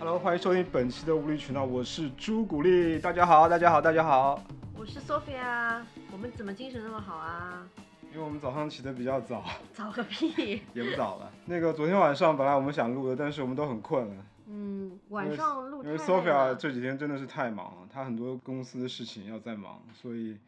Hello，欢迎收听本期的无理取闹，我是朱古力。大家好，大家好，大家好。我是 Sophia，我们怎么精神那么好啊？因为我们早上起得比较早，早个屁！也不早了。那个昨天晚上本来我们想录的，但是我们都很困了，嗯，晚上录因为 Sophia。这几天真的是太忙了，她很多公司的事情要在忙，所以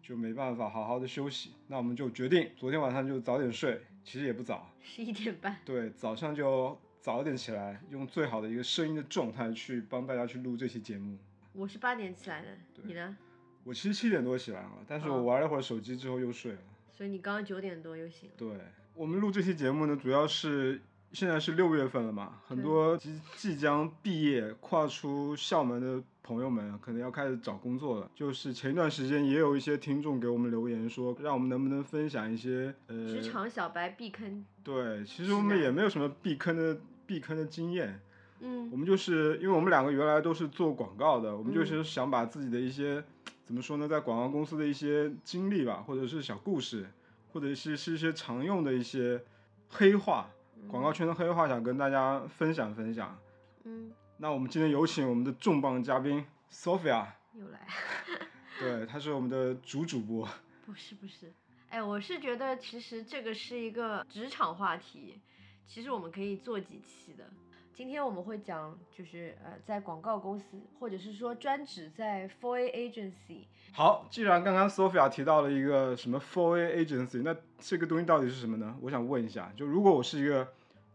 就没办法好好的休息。那我们就决定昨天晚上就早点睡，其实也不早，十一点半，对，早上就早点起来，用最好的一个声音的状态去帮大家去录这期节目。我是八点起来的，你呢？我其实七点多起来了，但是我哦玩了会儿手机之后又睡了。所以你刚刚九点多又醒了。对我们录这期节目呢，主要是现在是六月份了嘛，很多即即将毕业、跨出校门的朋友们，可能要开始找工作了。就是前一段时间也有一些听众给我们留言说，让我们能不能分享一些呃，职场小白避坑，对，其实我们也没有什么避坑的避坑的经验，嗯。我们就是因为我们两个原来都是做广告的，我们就嗯是想把自己的一些、怎么说呢，在广告公司的一些经历吧，或者是小故事，或者是是一些常用的一些黑话，广告圈的黑话，想跟大家分享分享。嗯，那我们今天有请我们的重磅嘉宾 Sophia，又来，对，她是我们的主主播。不是不是，哎，我是觉得其实这个是一个职场话题，其实我们可以做几期的。今天我们会讲，就是呃，在广告公司，或者是说专职在 4A agency，好，既然刚刚 Sophia 提到了一个什么 4A agency，那这个东西到底是什么呢？我想问一下，就如果我是一个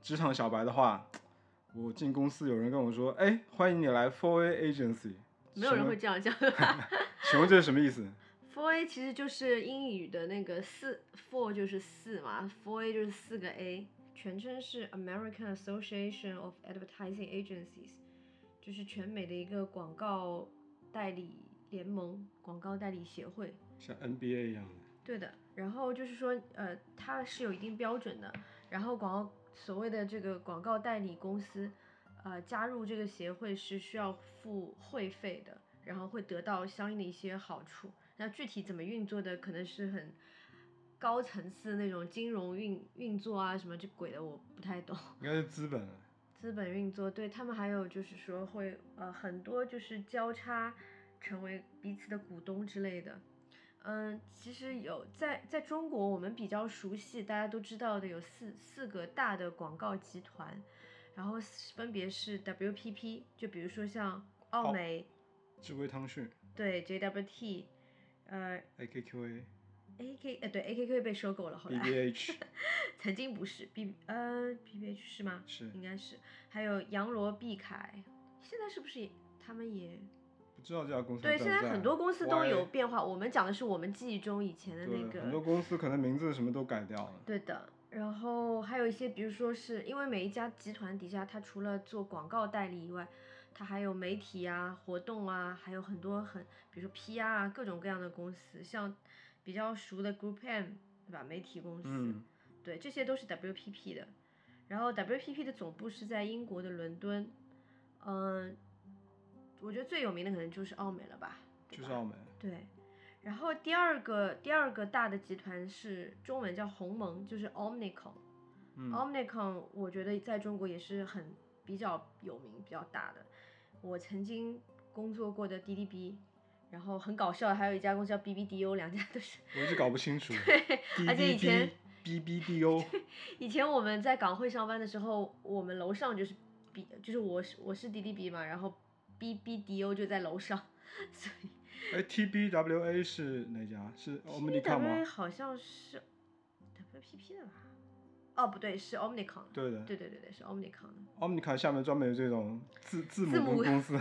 职场小白的话，我进公司有人跟我说，哎，欢迎你来 Four A agency，没有人会这样讲。请问这是什么意思？Four A 其实就是英语的那个四，Four 就是四嘛，Four A 就是四个 A，全称是 American Association of Advertising Agencies，就是全美的一个广告代理联盟，广告代理协会。像 NBA 一样的。对的，然后就是说，呃，它是有一定标准的，然后广告所谓的这个广告代理公司，呃，加入这个协会是需要付会费的，然后会得到相应的一些好处。那具体怎么运作的，可能是很高层次那种金融运运作啊，什么这鬼的我不太懂。应该是资本。资本运作，对他们还有就是说会呃很多就是交叉成为彼此的股东之类的。嗯，其实有在在中国我们比较熟悉，大家都知道的有四四个大的广告集团，然后分别是 WPP，就比如说像奥奥美，智慧汤逊对 JWT，呃，AKQA、AK 呃对 AKQ 被收购了，后来 BBH 曾经不是 B 呃 BBH 是吗？是应该是，还有杨罗碧凯，现在是不是也他们也不知道这家公司对？现在很多公司都有变化。我们讲的是我们记忆中以前的那个很多，公司可能名字什么都改掉了。对的。然后还有一些，比如说是因为每一家集团底下，它除了做广告代理以外，它还有媒体啊、活动啊，还有很多很，比如说 PR 啊，各种各样的公司，像比较熟的 Group M，对吧？媒体公司，嗯，对，这些都是 WPP 的。然后 WPP 的总部是在英国的伦敦，嗯、我觉得最有名的可能就是奥美了吧，吧就是奥美。对。然后第二个第二个大的集团是中文叫鸿蒙，就是 Omnicom。嗯 Omnicom 我觉得在中国也是很比较有名、比较大的。我曾经工作过的 DDB，然后很搞笑还有一家公司叫 BBDO，两家都是。我一直搞不清楚。对而且以前 BBDO 以前我们在港汇上班的时候，我们楼上就是 B，就是我是我是 DDB 嘛，然后 BBDO 就在楼上，所以哎，TBWA 是哪家？是 Omnicom 吗？好像是 WPP 的吧？哦，不对，是 Omnicom 的。对的对对对对，是 Omnicom 的。，Omnicom 下面专门有这种字字字母公司。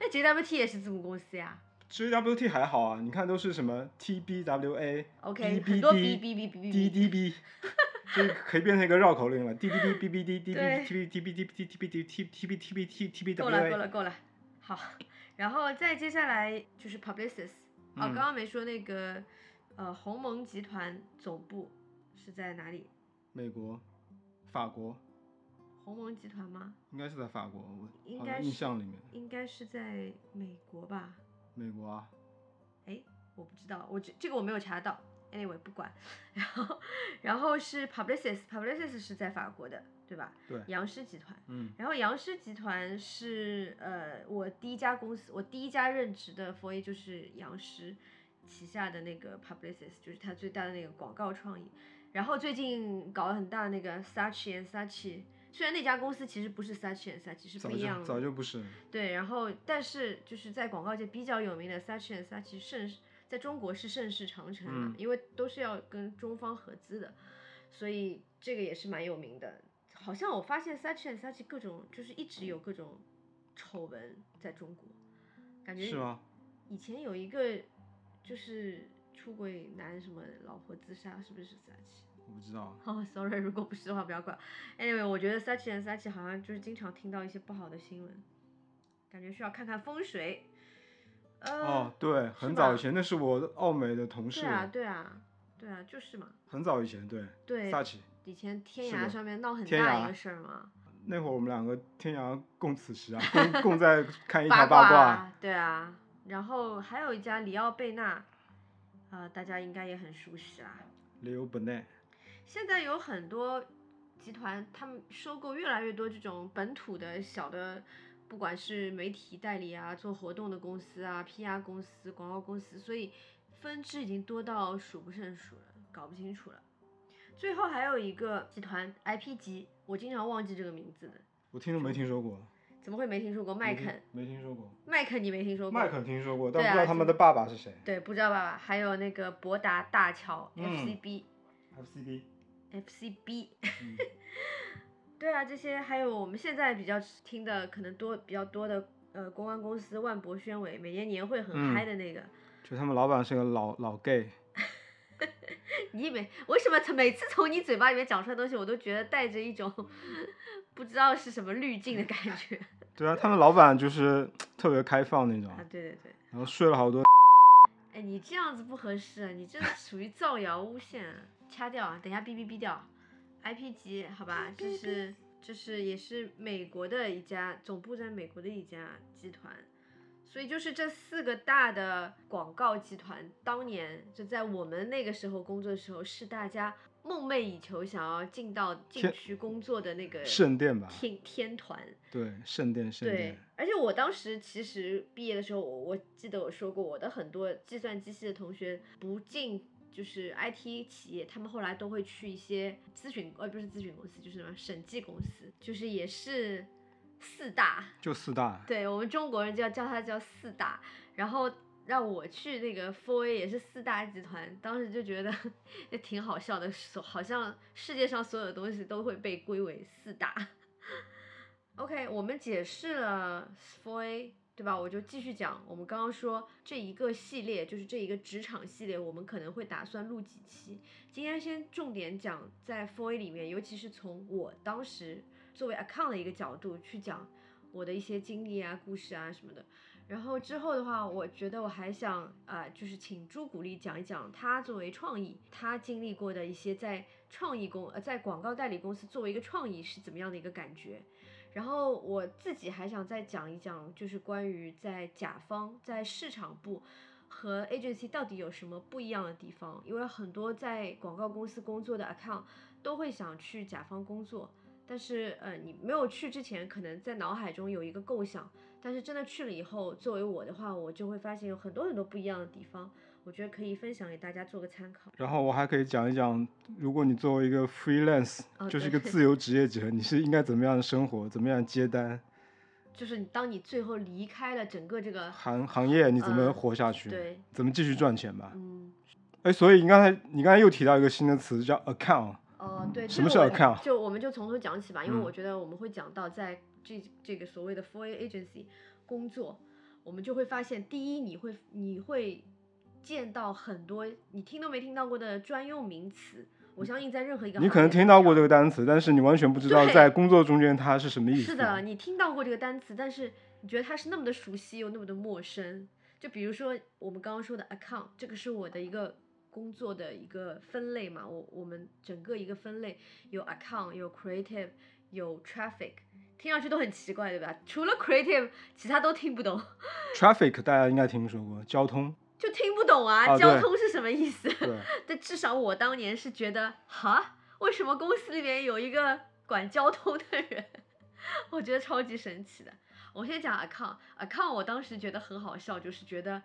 那 JWT 也是字母公司呀。JWT 还好啊，你看都是什么 TBWA、OK，很多 B B B B B。这个可以变成一个绕口令了。DDB、BBD、DB、对 TB、TB、TB、TB、TB、TB、TB、够了够 TBWA。了够了，好，然后再接下来就是 Publicis，哦，刚嗯刚没说那个呃鸿蒙集团总部是在哪里？美国、法国，鸿蒙集团吗？应该是在法国，我应该印象里面，应该是在美国吧？美国啊。哎，我不知道，我这这个我没有查到。，anyway 不管。然后然后是 Publicis，Publicis 是在法国的，对吧？对杨狮集团。嗯然后杨狮集团是呃我第一家公司，我第一家任职的 f o A 就是杨狮旗下的那个 Publicis，就是它最大的那个广告创意。然后最近搞了很大的那个 Saatchi and Saatchi，虽然那家公司其实不是 Saatchi and Saatchi，是早不一样的。就早就不是。对，然后但是就是在广告界比较有名的 Saatchi and Saatchi 盛世，在中国是盛世长城嘛，嗯因为都是要跟中方合资的，所以这个也是蛮有名的。好像我发现 Saatchi and Saatchi 各种就是一直有各种丑闻在中国，感觉是吗？以前有一个就是出轨男什么老婆自杀，是不是 Saatchi？我不知道。哦、s o r r y 如果不是的话不要怪。Anyway，我觉得 Saatchi and Saatchi 好像就是经常听到一些不好的新闻，感觉需要看看风水。呃，哦，对，很早以前，那是我的澳美的同事对，啊，对啊，对啊，就是嘛。很早以前，对，对，萨奇。以前天涯上面闹很大一个事儿嘛，那会儿我们两个天涯共此时啊，共 共在看一八条八卦。啊，对啊。然后还有一家里奥贝纳，呃、大家应该也很熟悉啦。Leo Burnett，现在有很多集团，他们收购越来越多这种本土的小的，不管是媒体代理啊、做活动的公司啊、PR 公司、广告公司，所以分支已经多到数不胜数了，搞不清楚了。最后还有一个集团 IP 级，我经常忘记这个名字的，我听都没听说过。怎么会没听说过？麦肯，没听说过。麦肯你没听说过？麦肯听说过，但不知道他们的爸爸是谁。对，不知道爸爸？还有那个博达大桥、嗯 FCB。FCB。FCB，、嗯对啊，这些还有我们现在比较听的可能多比较多的呃公关公司万博宣伟，每年年会很嗯嗨的那个，就他们老板是个老老 gay。你每为什么从每次从你嘴巴里面讲出来的东西，我都觉得带着一种不知道是什么滤镜的感觉 对啊，他们老板就是特别开放那种啊？，对对对，然后睡了好多。哎，你这样子不合适啊，你这属于造谣诬陷啊，掐掉啊，等一下哔哔哔掉。IP 级好吧，这是这是也是美国的一家总部在美国的一家集团，所以就是这四个大的广告集团，当年就在我们那个时候工作的时候，是大家梦寐以求想要进到禁天区工作的那个圣殿吧天天团。对，圣殿圣对殿。，而且我当时其实毕业的时候，我我记得我说过，我的很多计算机系的同学不进就是 IT 企业，他们后来都会去一些咨询，呃，不是咨询公司，就是什么审计公司，就是也是四大，就四大。对我们中国人就要叫它叫四大，然后让我去那个 Four A 也是四大集团，当时就觉得 也挺好笑的，所好像世界上所有的东西都会被归为四大。OK，我们解释了 Four A，对吧？我就继续讲，我们刚刚说这一个系列，就是这一个职场系列，我们可能会打算录几期。今天先重点讲在 Four A 里面，尤其是从我当时作为 account 的一个角度去讲我的一些经历啊、故事啊什么的。然后之后的话，我觉得我还想啊、就是请朱古力讲一讲他作为创意，他经历过的一些在创意公呃在广告代理公司作为一个创意是怎么样的一个感觉。然后我自己还想再讲一讲，就是关于在甲方在市场部和 agency 到底有什么不一样的地方，因为很多在广告公司工作的 account 都会想去甲方工作，但是呃你没有去之前，可能在脑海中有一个构想，但是真的去了以后，作为我的话，我就会发现有很多很多不一样的地方，我觉得可以分享给大家做个参考。然后我还可以讲一讲，如果你作为一个 freelance，、哦就是一个自由职业者，你是应该怎么样的生活，怎么样接单，就是你当你最后离开了整个这个，行行业你怎么嗯活下去，对，怎么继续赚钱吧。嗯。哎，所以你刚才你刚才又提到一个新的词叫 account，哦，对，什么是 account？就我们就从头讲起吧，因为嗯我觉得我们会讲到在这这个所谓的 Four A agency 工作，我们就会发现，第一，你会你会见到很多你听都没听到过的专用名词。我相信在任何一个你可能听到过这个单词，但是你完全不知道在工作中间它是什么意思。是的，你听到过这个单词，但是你觉得它是那么的熟悉又那么的陌生。就比如说我们刚刚说的 account，这个是我的一个工作的一个分类嘛，我我们整个一个分类有 account，有 creative，有 traffic，听上去都很奇怪，对吧？除了 creative，其他都听不懂。Traffic 大家应该听说过，交通。就听不懂啊，啊交通是什么意思？但至少我当年是觉得，哈，为什么公司里面有一个管交通的人？我觉得超级神奇的。我先讲 account，account 我当时觉得很好笑，就是觉得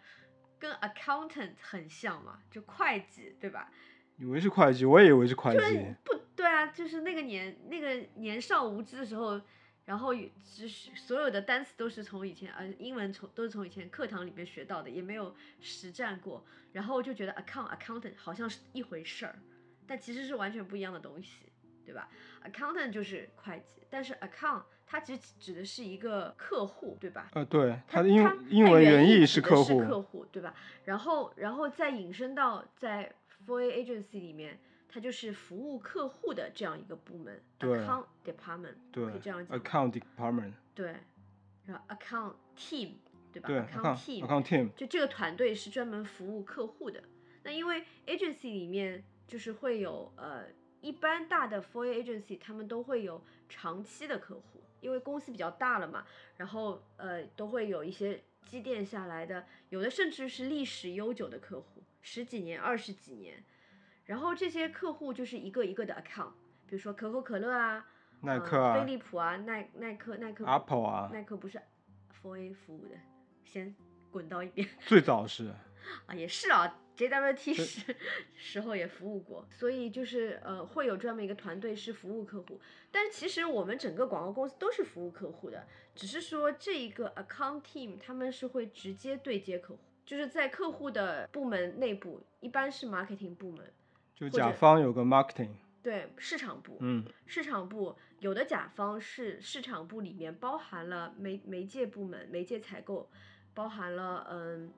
跟 accountant 很像嘛，就会计，对吧？以为是会计，我也以为是会计就是计。不对啊，就是那个年那个年少无知的时候，然后有就是所有的单词都是从以前呃英文从都是从以前课堂里面学到的，也没有实战过，然后就觉得 account accountant 好像是一回事儿，但其实是完全不一样的东西，对吧？accountant 就是会计，但是 account 它其实指的是一个客户，对吧？呃，对，它的英英文原意意是是客户，客户对吧？然后然后再引申到在 f o r a agency 里面，它就是服务客户的这样一个部门，account department，对可以这样讲。，account department，对，然后 account team 对吧对？account team，account team，就这个团队是专门服务客户的。那因为 agency 里面就是会有呃，一般大的 for agency 他们都会有长期的客户，因为公司比较大了嘛，然后呃都会有一些积淀下来的，有的甚至是历史悠久的客户，十几年、二十几年。然后这些客户就是一个一个的 account，比如说可口可乐啊，呃耐克啊飞利浦啊，耐耐克耐克，Apple 啊，耐克不是 for A 服务的，先滚到一边。最早是，啊，也是啊，JWT 是 时候也服务过，所以就是呃会有专门一个团队是服务客户，但其实我们整个广告公司都是服务客户的，只是说这一个 account team 他们是会直接对接客户，就是在客户的部门内部，一般是 marketing 部门，就甲方有个 marketing，对市场部，嗯，市场部有的甲方是市场部里面包含了媒媒介部门、媒介采购，包含了嗯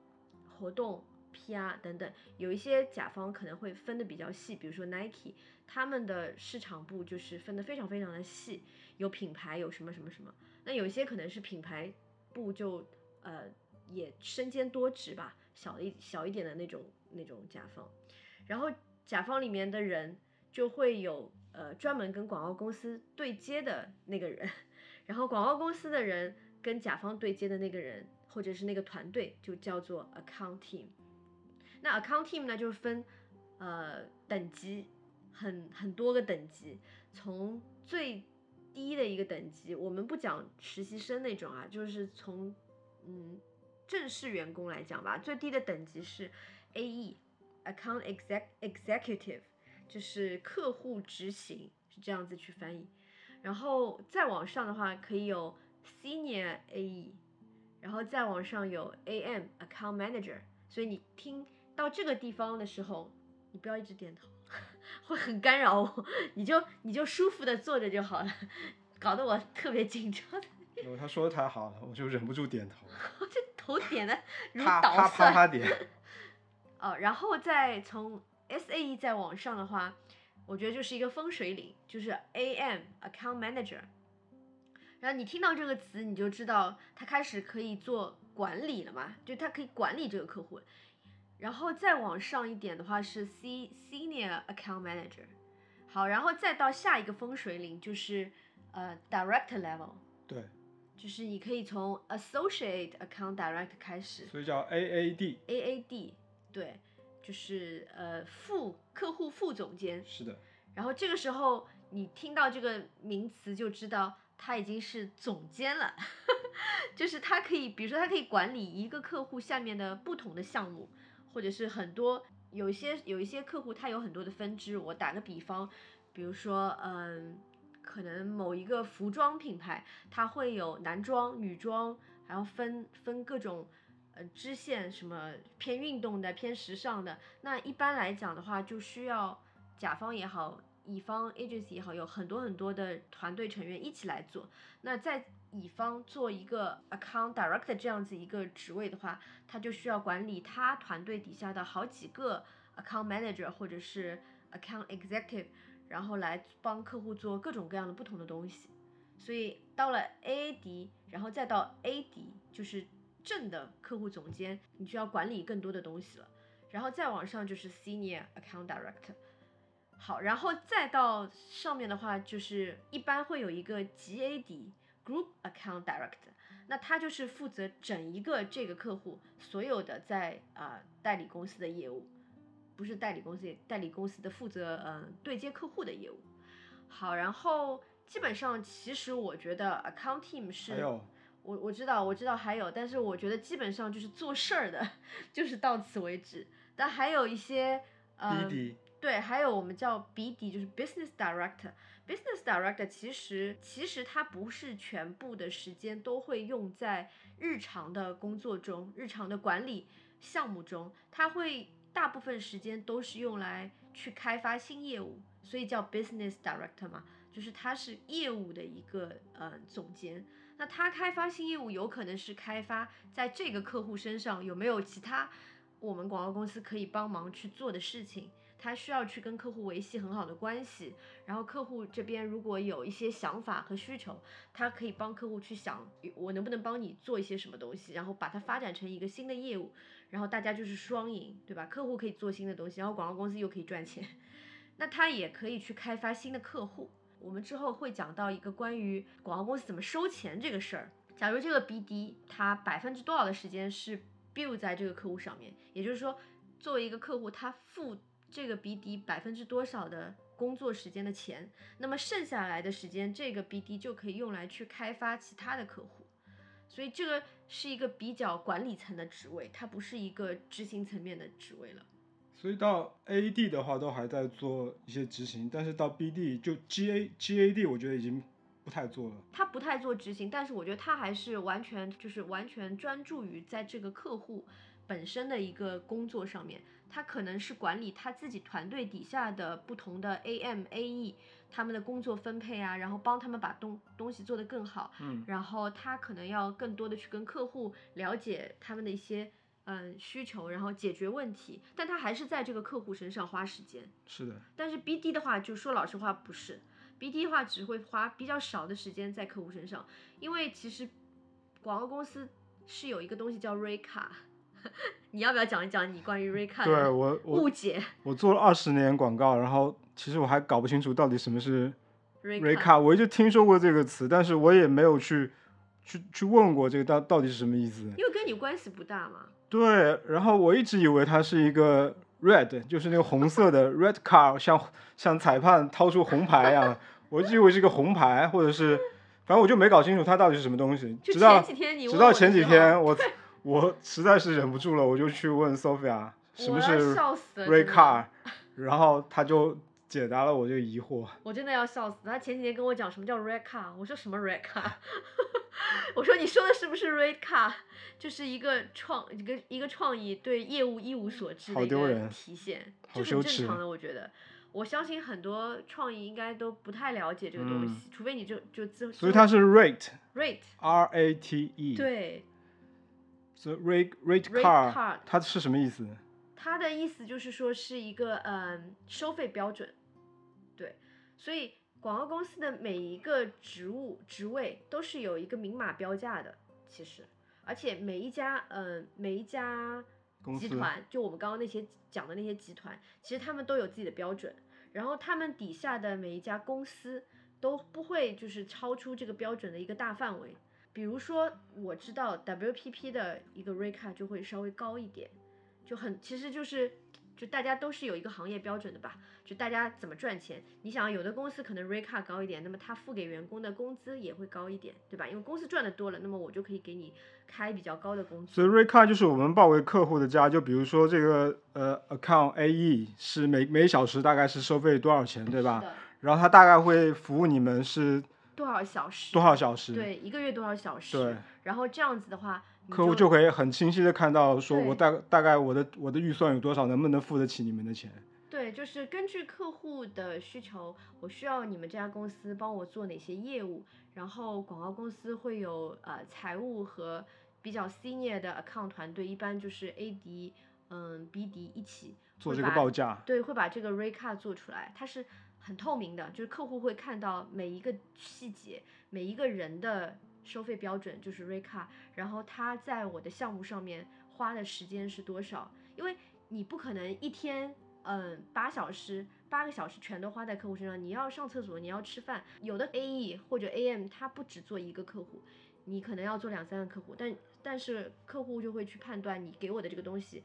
活动、PR 等等。有一些甲方可能会分的比较细，比如说 Nike，他们的市场部就是分的非常非常的细，有品牌，有什么什么什么。那有一些可能是品牌部就呃也身兼多职吧，小一小一点的那种那种甲方，然后甲方里面的人就会有呃专门跟广告公司对接的那个人，然后广告公司的人跟甲方对接的那个人或者是那个团队就叫做 account team。那 account team 呢，就是分呃等级，很很多个等级，从最低的一个等级，我们不讲实习生那种啊，就是从嗯正式员工来讲吧，最低的等级是 AE account exec executive，就是客户执行是这样子去翻译，然后再往上的话可以有 senior AE，然后再往上有 AM account manager，所以你听到这个地方的时候，你不要一直点头，会很干扰我，你就你就舒服的坐着就好了，搞得我特别紧张，他说的太好了，我就忍不住点头，这头点的如啪捣啪啪蒜。啪点，哦，然后再从 SAE 再往上的话，我觉得就是一个分水岭，就是 AM Account Manager。然后你听到这个词，你就知道他开始可以做管理了嘛，就他可以管理这个客户。然后再往上一点的话是 C Senior Account Manager。好，然后再到下一个分水岭就是呃 Director Level，对，就是你可以从 Associate Account Director 开始。所以叫 AAD，AAD，对，就是呃副客户副总监。是的，然后这个时候你听到这个名词就知道他已经是总监了，就是他可以，比如说他可以管理一个客户下面的不同的项目，或者是很多有一些有一些客户他有很多的分支。我打个比方，比如说嗯。可能某一个服装品牌，它会有男装、女装，然后分分各种支线，什么偏运动的、偏时尚的。那一般来讲的话，就需要甲方也好，乙方 agency 也好，有很多很多的团队成员一起来做。那在乙方做一个 account director 这样子一个职位的话，他就需要管理他团队底下的好几个 account manager 或者是 account executive。然后来帮客户做各种各样的不同的东西，所以到了 AAD，然后再到 AD，就是正的客户总监，你就要管理更多的东西了。然后再往上就是 Senior Account Director，好，然后再到上面的话，就是一般会有一个 GAD Group Account Director。那他就是负责整一个这个客户所有的在啊、代理公司的业务，不是代理公司，代理公司的负责嗯、对接客户的业务。好，然后基本上其实我觉得 account team 是我我知道我知道还有，但是我觉得基本上就是做事儿的，就是到此为止。但还有一些呃对，还有我们叫 BD，就是 Business Director。Business Director 其实其实它不是全部的时间都会用在日常的工作中、日常的管理项目中，它会大部分时间都是用来去开发新业务，所以叫 Business Director 嘛，就是他是业务的一个呃总监。那他开发新业务有可能是开发在这个客户身上有没有其他我们广告公司可以帮忙去做的事情。他需要去跟客户维系很好的关系，然后客户这边如果有一些想法和需求，他可以帮客户去想，我能不能帮你做一些什么东西，然后把它发展成一个新的业务，然后大家就是双赢，对吧？客户可以做新的东西，然后广告公司又可以赚钱，那他也可以去开发新的客户。我们之后会讲到一个关于广告公司怎么收钱这个事儿。假如这个 BD 它百分之多少的时间是 build 在这个客户上面，也就是说，作为一个客户，他付这个 BD 百分之多少的工作时间的钱，那么剩下来的时间，这个 BD 就可以用来去开发其他的客户。所以这个是一个比较管理层的职位，它不是一个执行层面的职位了。所以到 AD 的话都还在做一些执行，但是到 BD 就 GA GAD 我觉得已经不太做了。他不太做执行，但是我觉得他还是完全就是完全专注于在这个客户本身的一个工作上面。他可能是管理他自己团队底下的不同的 AM、AE 他们的工作分配啊，然后帮他们把东东西做得更好。嗯，然后他可能要更多的去跟客户了解他们的一些嗯需求，然后解决问题，但他还是在这个客户身上花时间。是的，但是 BD 的话，就说老实话不是，BD 的话只会花比较少的时间在客户身上，因为其实广告公司是有一个东西叫 Ray 卡，你要不要讲一讲你关于 Ray 卡对的我我误解我做了二十年广告，然后其实我还搞不清楚到底什么是 Ray 卡，我一直听说过这个词，但是我也没有去去去问过这个到到底是什么意思。因为跟你关系不大嘛。对，然后我一直以为它是一个 red，就是那个红色的 red card，像像裁判掏出红牌一样，我一直以为是个红牌，或者是，反正我就没搞清楚它到底是什么东西。直到前几天你直到前几天，我我实在是忍不住了，我就去问 Sophia 什么是 red card，然后他就解答了我这个疑惑。我真的要笑死！他前几天跟我讲什么叫 red car，我说什么 red car？我说你说的是不是 red car？就是一个创一个一个创意对业务一无所知的一个体现，好这是羞耻很正常的，我觉得。我相信很多创意应该都不太了解这个东嗯西，除非你就就自所以它是 rate rate R A T E，，对所以 rate rate rate card card，它是什么意思？它的意思就是说是一个嗯收费标准，对，所以广告公司的每一个职务职位都是有一个明码标价的，其实，而且每一家嗯每一家集团，就我们刚刚那些讲的那些集团，其实他们都有自己的标准，然后他们底下的每一家公司都不会就是超出这个标准的一个大范围。比如说，我知道 WPP 的一个 rate card 就会稍微高一点，就很其实就是就大家都是有一个行业标准的吧，就大家怎么赚钱。你想，有的公司可能 rate card 高一点，那么他付给员工的工资也会高一点，对吧？因为公司赚的多了，那么我就可以给你开比较高的工资。所以 rate card 就是我们报给客户的价，就比如说这个呃 account AE 是每每小时大概是收费多少钱，对吧然后他大概会服务你们是多少小时？多少小时？对，一个月多少小时？对，然后这样子的话，你客户就就可以很清晰的看到，说我大大概我的我的预算有多少，能不能付得起你们的钱？对，就是根据客户的需求，我需要你们这家公司帮我做哪些业务，然后广告公司会有呃财务和比较 senior 的 account 团队，一般就是 AD 嗯 BD 一起做这个报价，对，会把这个 rate card 做出来，它是很透明的，就是客户会看到每一个细节，每一个人的收费标准就是 r e c a 然后他在我的项目上面花的时间是多少，因为你不可能一天嗯八小时八个小时全都花在客户身上，你要上厕所，你要吃饭，有的 AE 或者 AM 他不只做一个客户。你可能要做两三个客户，但但是客户就会去判断你给我的这个东西，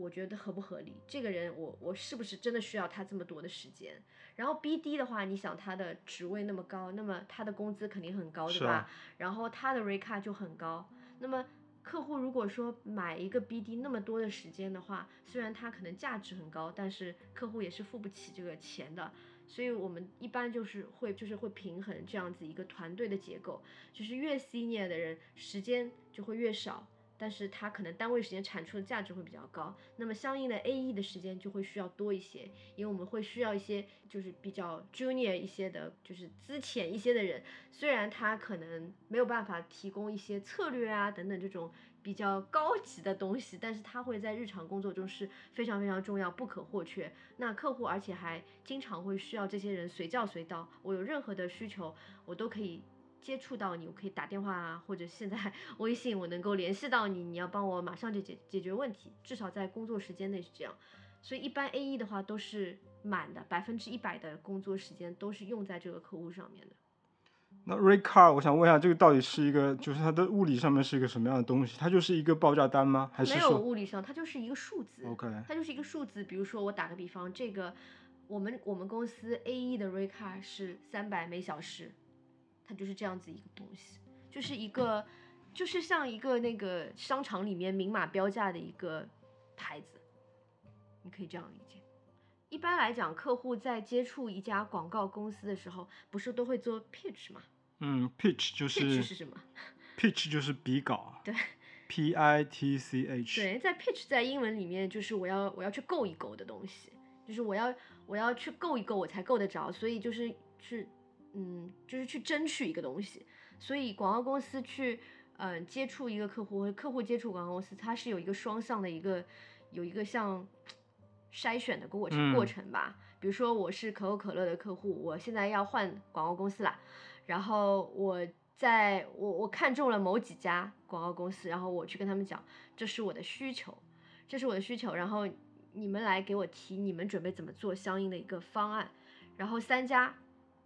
我觉得合不合理，这个人我我是不是真的需要他这么多的时间？然后 BD 的话，你想他的职位那么高，那么他的工资肯定很高，对吧？啊然后他的 rate card 就很高，那么。客户如果说买一个 BD 那么多的时间的话，虽然他可能价值很高，但是客户也是付不起这个钱的。所以我们一般就是会就是会平衡这样子一个团队的结构，就是越 senior 的人时间就会越少，但是他可能单位时间产出的价值会比较高，那么相应的 AE 的时间就会需要多一些，因为我们会需要一些就是比较 junior 一些的，就是资浅一些的人，虽然他可能没有办法提供一些策略啊等等这种比较高级的东西，但是他会在日常工作中是非常非常重要、不可或缺。那客户而且还经常会需要这些人随叫随到，我有任何的需求，我都可以接触到你，我可以打电话啊，或者现在 微信我能够联系到你，你要帮我马上就解解决问题，至少在工作时间内是这样。所以一般 A E 的话都是满的，百分之一百的工作时间都是用在这个客户上面的。那 rate card，我想问一下，这个到底是一个，就是它的物理上面是一个什么样的东西？它就是一个报价单吗？还是没有物理上，它就是一个数字。OK？它就是一个数字。比如说，我打个比方，这个我们我们公司 A E 的 rate card 是三百每小时，它就是这样子一个东西，就是一个就是像一个那个商场里面明码标价的一个牌子，你可以这样理解。一般来讲，客户在接触一家广告公司的时候，不是都会做 pitch 吗嗯，pitch 就是？pitch 是是什么？pitch 就是比稿，对，P I T C H，对，在 pitch 在英文里面就是我要我要去够一够的东西，就是我要我要去够一够我才够得着，所以就是去嗯就是去争取一个东西，所以广告公司去嗯、呃接触一个客户和客户接触广告公司，它是有一个双向的一个有一个像筛选的过程过嗯。程吧。比如说我是可口可乐的客户，我现在要换广告公司啦，然后我在我我看中了某几家广告公司，然后我去跟他们讲，这是我的需求，这是我的需求，然后你们来给我提你们准备怎么做相应的一个方案，然后三家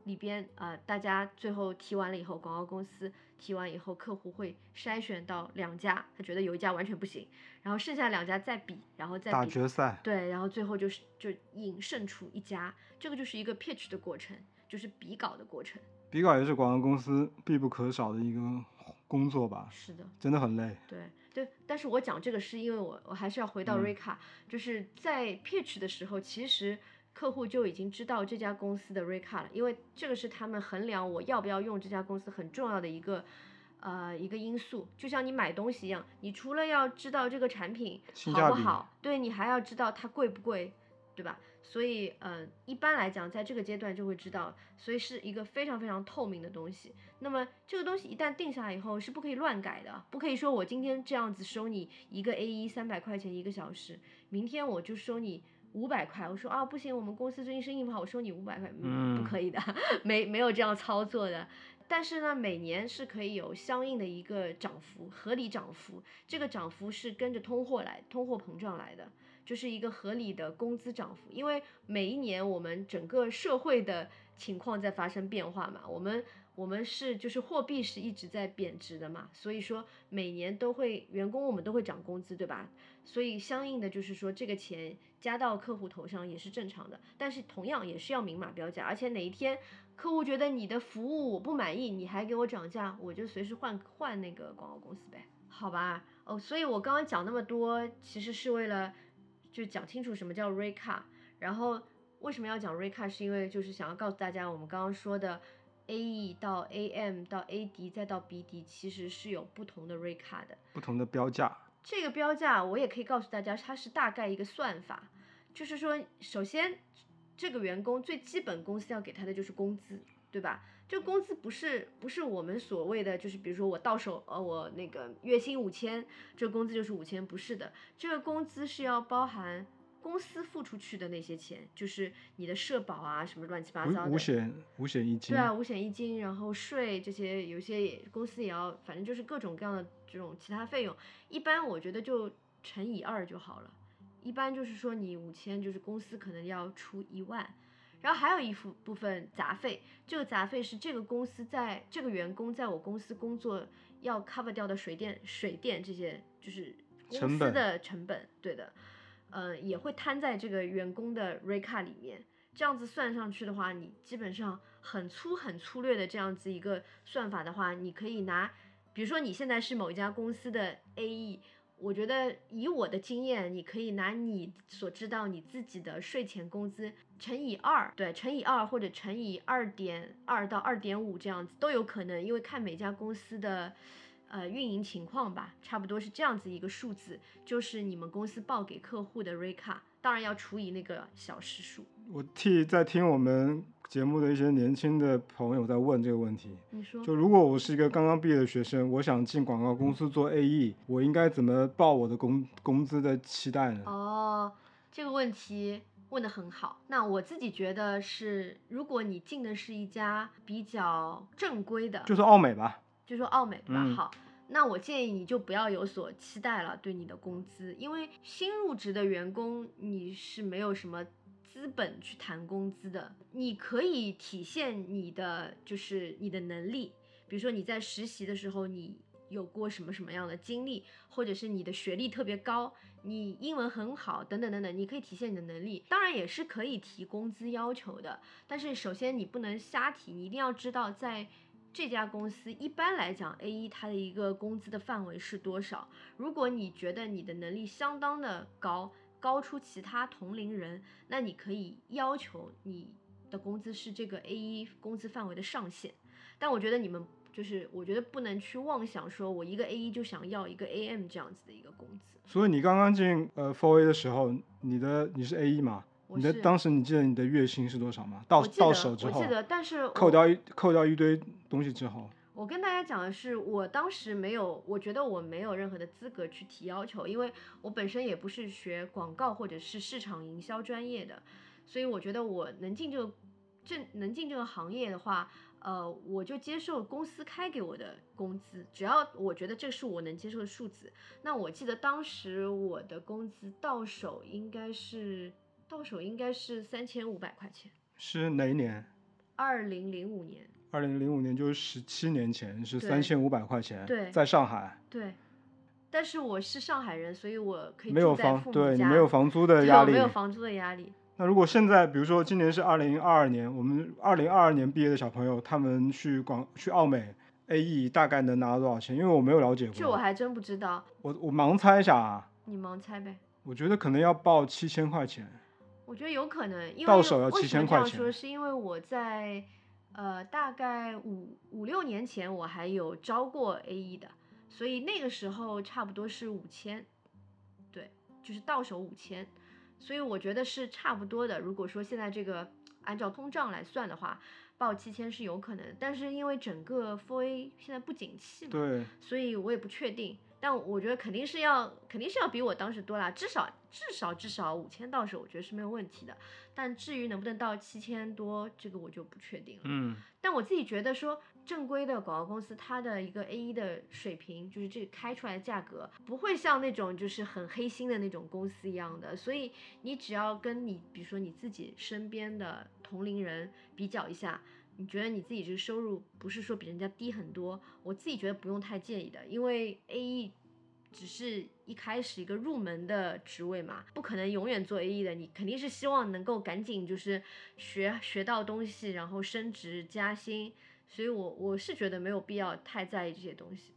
里边呃大家最后提完了以后，广告公司提完以后，客户会筛选到两家，他觉得有一家完全不行，然后剩下两家再比，然后再打比决赛，对，然后最后就是就引胜出一家，这个就是一个 pitch 的过程，就是比稿的过程。比稿也是广告公司必不可少的一个工作吧，是的，真的很累。对对，但是我讲这个是因为我我还是要回到嗯瑞卡，就是在 pitch 的时候，其实客户就已经知道这家公司的瑞卡了，因为这个是他们衡量我要不要用这家公司很重要的一个。呃，一个因素，就像你买东西一样，你除了要知道这个产品好不好，对你还要知道它贵不贵，对吧？所以，呃，一般来讲，在这个阶段就会知道，所以是一个非常非常透明的东西。那么这个东西一旦定下来以后，是不可以乱改的，不可以说我今天这样子收你一个 A 一三百块钱一个小时，明天我就收你五百块。我说啊，不行，我们公司最近生意不好，我收你五百块，嗯，不嗯可以的，没没有这样操作的。但是呢，每年是可以有相应的一个涨幅，合理涨幅。这个涨幅是跟着通货来，通货膨胀来的，就是一个合理的工资涨幅。因为每一年我们整个社会的情况在发生变化嘛，我们我们是就是货币是一直在贬值的嘛，所以说每年都会员工我们都会涨工资，对吧？所以相应的就是说这个钱加到客户头上也是正常的，但是同样也是要明码标价，而且哪一天客户觉得你的服务我不满意，你还给我涨价，我就随时换换那个广告公司呗，好吧？哦，所以我刚刚讲那么多，其实是为了就讲清楚什么叫 r e c a 然后为什么要讲 r e c a 是因为就是想要告诉大家，我们刚刚说的 AE 到 AM 到 AD 再到 BD，其实是有不同的 r e c a 的。不同的标价，这个标价我也可以告诉大家，它是大概一个算法，就是说，首先这个员工最基本公司要给他的就是工资，对吧？这个工资不是不是我们所谓的，就是比如说我到手呃我那个月薪五千，这个工资就是五千，不是的，这个工资是要包含公司付出去的那些钱，就是你的社保啊什么乱七八糟的，五五险五险一金对，啊，五险一金，然后税这些，有些公司也要，反正就是各种各样的这种其他费用，一般我觉得就乘以二就好了。一般就是说你五千，就是公司可能要出一万，然后还有一部部分杂费，这个杂费是这个公司在这个员工在我公司工作要 cover 掉的水电、水电这些就是公司成本的成本，对的，呃，也会摊在这个员工的 RECA 里面。这样子算上去的话，你基本上很粗很粗略的这样子一个算法的话，你可以拿，比如说你现在是某一家公司的 AE，我觉得以我的经验，你可以拿你所知道你自己的税前工资乘以二，对，乘以二或者乘以二点二到二点五这样子都有可能，因为看每家公司的呃运营情况吧，差不多是这样子一个数字，就是你们公司报给客户的 rate card，当然要除以那个小时数。我替在听我们节目的一些年轻的朋友在问这个问题。你说？就如果我是一个刚刚毕业的学生，我想进广告公司做 AE，我应该怎么报我的工工资的期待呢？哦，这个问题问得很好。那我自己觉得是，如果你进的是一家比较正规的，就说奥美吧，就说奥美吧？嗯好，那我建议你就不要有所期待了，对你的工资，因为新入职的员工你是没有什么资本去谈工资的，你可以体现你的就是你的能力，比如说你在实习的时候你。有过什么什么样的经历，或者是你的学历特别高，你英文很好，等等等等，你可以体现你的能力。当然也是可以提工资要求的，但是首先你不能瞎提，你一定要知道在这家公司一般来讲，A 一它的一个工资的范围是多少。如果你觉得你的能力相当的高，高出其他同龄人，那你可以要求你的工资是这个 A 一工资范围的上限。但我觉得你们就是，我觉得不能去妄想说我一个 A 一就想要一个 AM 这样子的一个工资。所以你刚刚进呃 Four A 的时候，你的你是 A 一吗？你的当时你记得你的月薪是多少吗？到到手之后我记，得，但是扣掉一扣掉一堆东西之后，我跟大家讲的是，我当时没有，我觉得我没有任何的资格去提要求，因为我本身也不是学广告或者是市场营销专业的，所以我觉得我能进这个这能进这个行业的话，呃，我就接受公司开给我的工资，只要我觉得这是我能接受的数字。那我记得当时我的工资到手应该是到手应该是三千五百块钱，是哪一年？二零零五年。二零零五年，就是十七年前，是对三千五百块钱。对在上海对，但是我是上海人，所以我可以没有房，对你没有房租的压力。没有房租的压力。那如果现在，比如说今年是二零二二年，我们二零二二年毕业的小朋友，他们去广去澳美 AE 大概能拿到多少钱？因为我没有了解过。这我还真不知道，我我盲猜一下啊，你盲猜呗。我觉得可能要报七千块钱。我觉得有可能，因为到手要7000为什么这块钱样说？是因为我在呃大概五五六年前我还有招过 A E 的，所以那个时候差不多是五千，对，就是到手五千，所以我觉得是差不多的。如果说现在这个按照通胀来算的话，报七千是有可能，但是因为整个 Four A 现在不景气嘛，对，所以我也不确定。但我觉得肯定是要，肯定是要比我当时多啦，至少至少至少五千到手，我觉得是没有问题的。但至于能不能到七千多，这个我就不确定了。嗯，但我自己觉得说，正规的广告公司它的一个 A 一的水平，就是这个开出来的价格，不会像那种就是很黑心的那种公司一样的。所以你只要跟你，比如说你自己身边的同龄人比较一下，你觉得你自己这个收入不是说比人家低很多，我自己觉得不用太介意的，因为 A E 只是一开始一个入门的职位嘛，不可能永远做 A E 的，你肯定是希望能够赶紧就是学学到东西，然后升职加薪，所以我我是觉得没有必要太在意这些东西。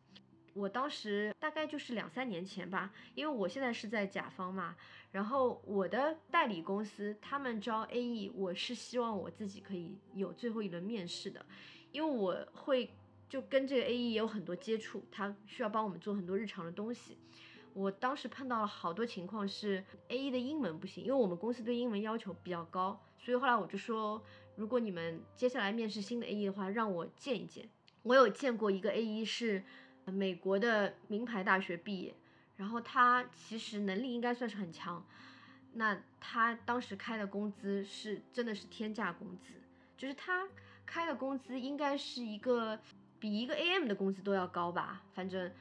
我当时大概就是两三年前吧，因为我现在是在甲方嘛，然后我的代理公司他们招 A E，我是希望我自己可以有最后一轮面试的，因为我会就跟这个 A E 也有很多接触，他需要帮我们做很多日常的东西。我当时碰到了好多情况是 A E 的英文不行，因为我们公司对英文要求比较高，所以后来我就说，如果你们接下来面试新的 A E 的话，让我见一见。我有见过一个 A E 是美国的名牌大学毕业，然后他其实能力应该算是很强，那他当时开的工资是真的是天价工资，就是他开的工资应该是一个比一个 AM 的工资都要高吧，反正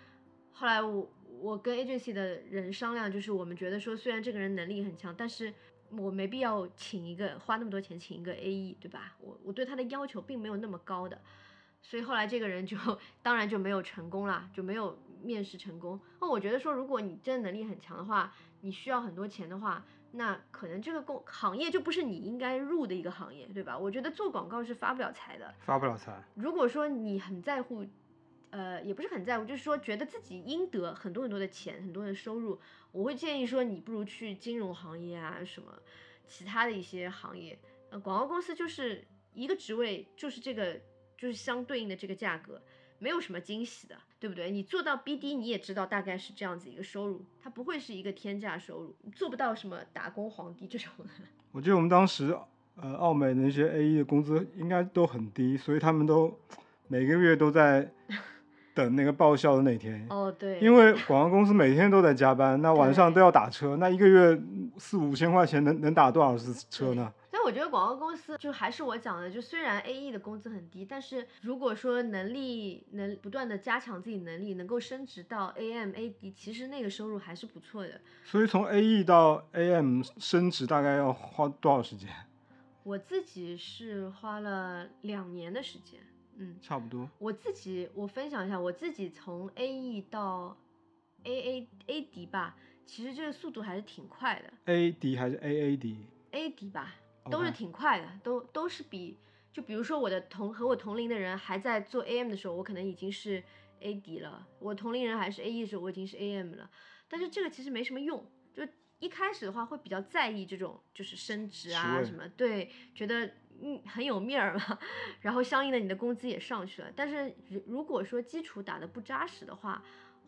后来我我跟 agency 的人商量，就是我们觉得说虽然这个人能力很强，但是我没必要请一个花那么多钱请一个 AE，对吧？我我对他的要求并没有那么高的。所以后来这个人就 当然就没有成功啦，就没有面试成功。那我觉得说，如果你真的能力很强的话，你需要很多钱的话，那可能这个工行业就不是你应该入的一个行业，对吧？我觉得做广告是发不了财的。发不了财。如果说你很在乎，呃，也不是很在乎，就是说觉得自己应得很多很多的钱，很多的收入，我会建议说，你不如去金融行业啊，什么其他的一些行业。呃，广告公司就是一个职位，就是这个。就是相对应的这个价格，没有什么惊喜的，对不对？你做到 BD，你也知道大概是这样子一个收入，它不会是一个天价收入，做不到什么打工皇帝这种的。我记得我们当时，呃，澳美那些 AE 的工资应该都很低，所以他们都每个月都在等那个报销的那天。哦，对。因为广告公司每天都在加班，那晚上都要打车，那一个月四五千块钱能能打多少次车呢？我觉得广告公司就还是我讲的，就虽然 A E 的工资很低，但是如果说能力能不断的加强自己能力，能够升职到 A M A D，其实那个收入还是不错的。所以从 A E 到 A M 升职大概要花多少时间？我自己是花了两年的时间，嗯，差不多。我自己我分享一下，我自己从 A E 到 A A A D 吧，其实这个速度还是挺快的。A D 还是 A A D？A D 吧。都是挺快的，都都是比就比如说我的同和我同龄的人还在做 AM 的时候，我可能已经是 AD 了；我同龄人还是 AE 的时候，我已经是 AM 了。但是这个其实没什么用，就一开始的话会比较在意这种就是升职啊什么，对，觉得嗯很有面儿嘛，然后相应的你的工资也上去了。但是如果说基础打得不扎实的话，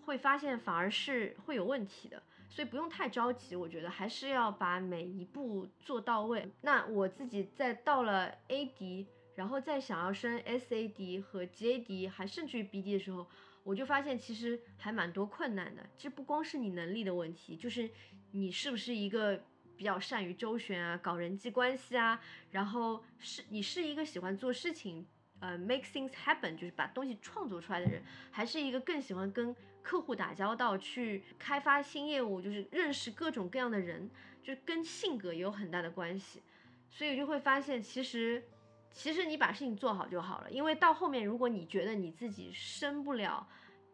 会发现反而是会有问题的。所以不用太着急，我觉得还是要把每一步做到位。那我自己在到了 AD，然后再想要升 SAD 和 JD，还甚至于 BD 的时候，我就发现其实还蛮多困难的。这不光是你能力的问题，就是你是不是一个比较善于周旋啊，搞人际关系啊，然后是你是一个喜欢做事情，呃，make things happen，就是把东西创作出来的人，还是一个更喜欢跟。客户打交道，去开发新业务，就是认识各种各样的人，就是跟性格也有很大的关系，所以就会发现，其实，其实你把事情做好就好了。因为到后面，如果你觉得你自己升不了，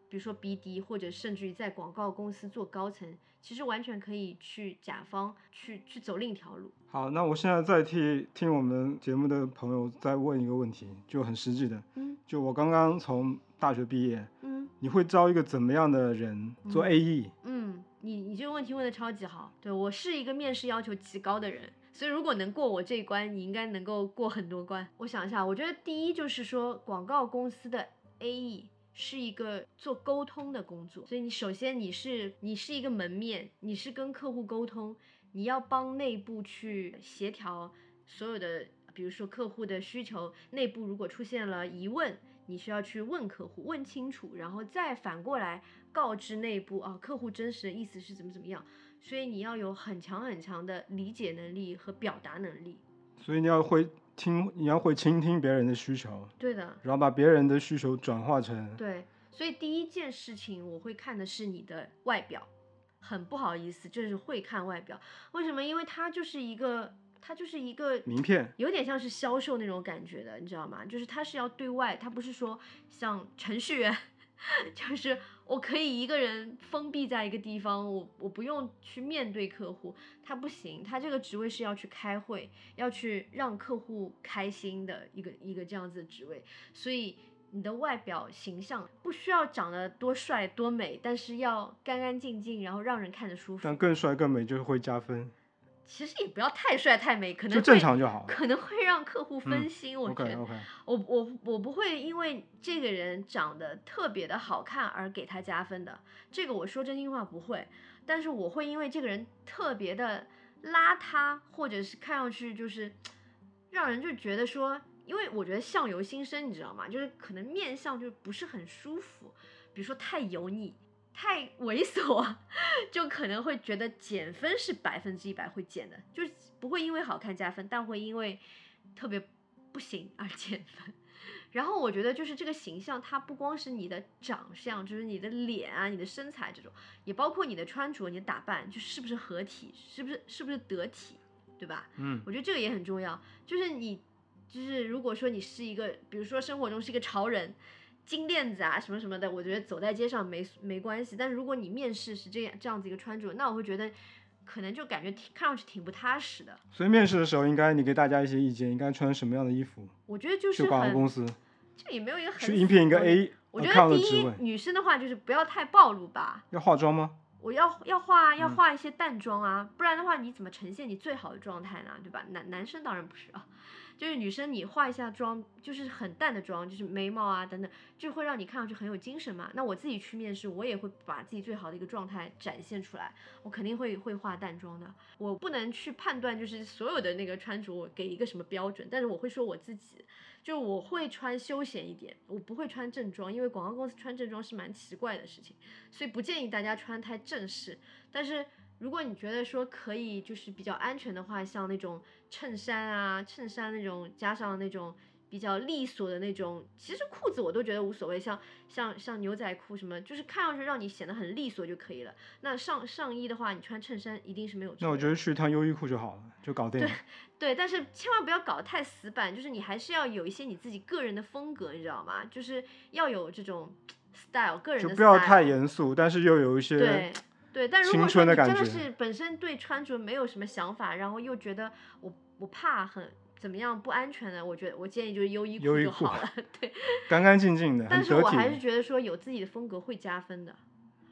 比如说 BD，或者甚至于在广告公司做高层，其实完全可以去甲方去去走另一条路。好，那我现在再替听我们节目的朋友再问一个问题，就很实际的，嗯，就我刚刚从大学毕业，嗯。你会招一个怎么样的人做 AE？嗯，你你这个问题问的超级好。对我是一个面试要求极高的人，所以如果能过我这一关，你应该能够过很多关。我想一下，我觉得第一就是说，广告公司的 AE 是一个做沟通的工作，所以你首先你是你是一个门面，你是跟客户沟通，你要帮内部去协调所有的，比如说客户的需求，内部如果出现了疑问。你需要去问客户，问清楚，然后再反过来告知内部啊，客户真实的意思是怎么怎么样。所以你要有很强很强的理解能力和表达能力。所以你要会听，你要会倾听别人的需求。对的。然后把别人的需求转化成。对。所以第一件事情我会看的是你的外表。很不好意思，就是会看外表。为什么？因为它就是一个。它就是一个名片，有点像是销售那种感觉的，你知道吗？就是它是要对外，它不是说像程序员，就是我可以一个人封闭在一个地方，我我不用去面对客户，它不行。它这个职位是要去开会，要去让客户开心的一个一个这样子的职位。所以你的外表形象不需要长得多帅多美，但是要干干净净，然后让人看着舒服。但更帅更美就是会加分。其实也不要太帅太美，可能就正常就好，可能会让客户分心。我觉得，我我我不会因为这个人长得特别的好看而给他加分的，这个我说真心话不会。但是我会因为这个人特别的邋遢，或者是看上去就是让人就觉得说，因为我觉得相由心生，你知道吗？就是可能面相就不是很舒服，比如说太油腻。太猥琐，就可能会觉得减分是百分之一百会减的，就是不会因为好看加分，但会因为特别不行而减分。然后我觉得就是这个形象，它不光是你的长相，就是你的脸啊、你的身材这种，也包括你的穿着、你的打扮，就是不是合体，是不是是不是得体，对吧？嗯，我觉得这个也很重要，就是你。就是如果说你是一个，比如说生活中是一个潮人，金链子啊什么什么的，我觉得走在街上没没关系。但是如果你面试是这样这样子一个穿着，那我会觉得可能就感觉挺看上去挺不踏实的。所以面试的时候，应该你给大家一些意见，应该穿什么样的衣服？我觉得就是去广告很，公司这也没有一个很去应聘一个 A 我觉得第一女生的话就是不要太暴露吧。要化妆吗？我要要化要嗯化一些淡妆啊，不然的话你怎么呈现你最好的状态呢？对吧？男男生当然不是啊，就是女生你化一下妆，就是很淡的妆，就是眉毛啊等等，就会让你看上去很有精神嘛。那我自己去面试，我也会把自己最好的一个状态展现出来，我肯定会会化淡妆的。我不能去判断就是所有的那个穿着我给一个什么标准，但是我会说我自己。就我会穿休闲一点，我不会穿正装，因为广告公司穿正装是蛮奇怪的事情，所以不建议大家穿太正式。但是如果你觉得说可以，就是比较安全的话，像那种衬衫啊，衬衫那种加上那种比较利索的那种，其实裤子我都觉得无所谓，像像像牛仔裤什么，就是看上去让你显得很利索就可以了。那上上衣的话，你穿衬衫一定是没有错。那我觉得去一趟优衣库就好了，就搞定了。对，但是千万不要搞得太死板，就是你还是要有一些你自己个人的风格，你知道吗？就是要有这种 style，个人的就不要太严肃，但是又有一些对对，但如果说你真的是本身对穿着没有什么想法，然后又觉得我我怕很怎么样不安全的，我觉得我建议就是优衣库就好了。对，干干净净的，但是我还是。觉得说有自己的风格会加分的。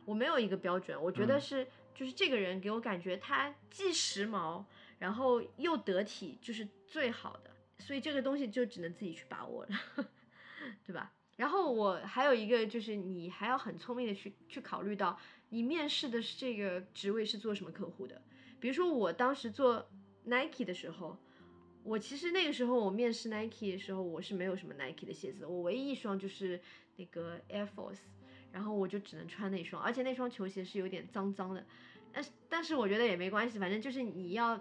我没有一个标准，我觉得嗯是、就是这个人给我感觉他既时髦，然后又得体，就是最好的。所以这个东西就只能自己去把握了，对吧？然后我还有一个就是你还要很聪明的去去考虑到你面试的是这个职位是做什么客户的。比如说我当时做 Nike 的时候，我其实那个时候我面试 Nike 的时候，我是没有什么 Nike 的鞋子，我唯一一双就是那个 Air Force，然后我就只能穿那双，而且那双球鞋是有点脏脏的，但是但是我觉得也没关系，反正就是你要。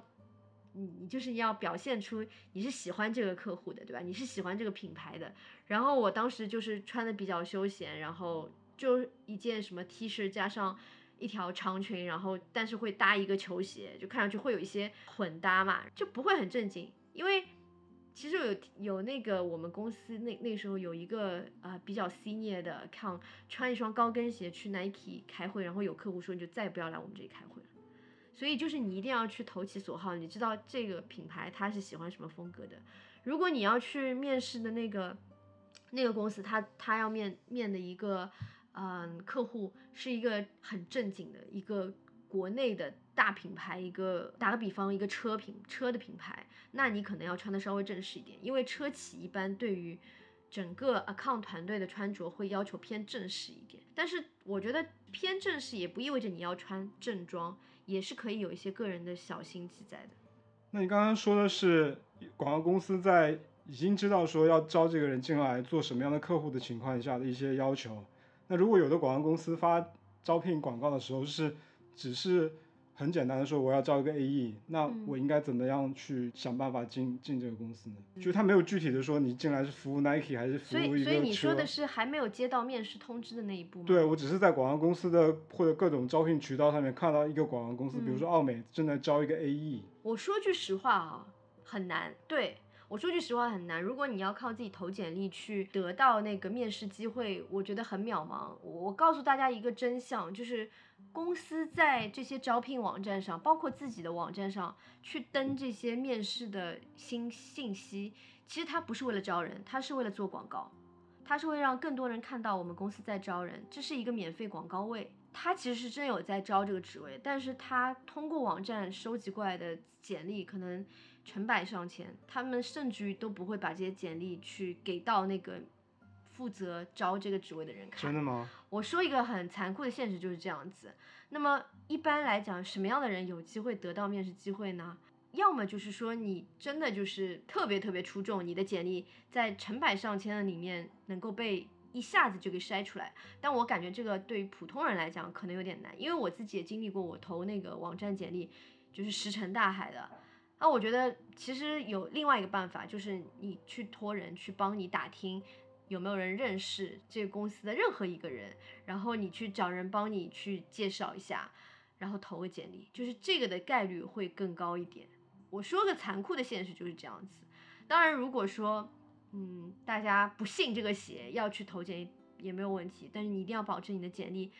你你就是要表现出你是喜欢这个客户的，对吧？你是喜欢这个品牌的。然后我当时就是穿的比较休闲，然后就一件什么 T 恤加上一条长裙，然后但是会搭一个球鞋，就看上去会有一些混搭嘛，就不会很正经。因为其实有有那个我们公司那那时候有一个呃比较 senior 的 account 穿一双高跟鞋去 Nike 开会，然后有客户说你就再也不要来我们这里开会了。所以就是你一定要去投其所好，你知道这个品牌它是喜欢什么风格的。如果你要去面试的那个那个公司，他他要面面的一个嗯客户是一个很正经的一个国内的大品牌，一个打个比方，一个车品车的品牌，那你可能要穿的稍微正式一点，因为车企一般对于整个 account 团队的穿着会要求偏正式一点。但是我觉得偏正式也不意味着你要穿正装，也是可以有一些个人的小心机在的。那你刚刚说的是广告公司在已经知道说要招这个人进来做什么样的客户的情况下的一些要求。那如果有的广告公司发招聘广告的时候是只是很简单的说我要招一个 AE，那嗯我应该怎么样去想办法进进这个公司呢？就他没有具体的说你进来是服务 Nike 还是服所务一个以所以你说的是还没有接到面试通知的那一步吗？对，我只是在广告公司的或者各种招聘渠道上面看到一个广告公司，比如嗯说奥美正在招一个 AE，我说句实话啊，很难。对我说句实话很难。如果你要靠自己投简历去得到那个面试机会，我觉得很渺茫。我告诉大家一个真相，就是公司在这些招聘网站上，包括自己的网站上去登这些面试的新信息，其实它不是为了招人，它是为了做广告。它是会让更多人看到我们公司在招人，这是一个免费广告位。他其实是真有在招这个职位，但是他通过网站收集过来的简历可能成百上千，他们甚至于都不会把这些简历去给到那个负责招这个职位的人看真。的吗？我说一个很残酷的现实就是这样子。那么一般来讲，什么样的人有机会得到面试机会呢？要么就是说你真的就是特别特别出众，你的简历在成百上千的里面能够被一下子就给筛出来。但我感觉这个对于普通人来讲可能有点难，因为我自己也经历过，我投那个网站简历就是石沉大海的。那我觉得其实有另外一个办法，就是你去托人去帮你打听有没有人认识这个公司的任何一个人，然后你去找人帮你去介绍一下，然后投个简历，就是这个的概率会更高一点。我说个残酷的现实就是这样子。当然，如果说嗯大家不信这个邪，要去投简历也没有问题，但是你一定要保证你的简历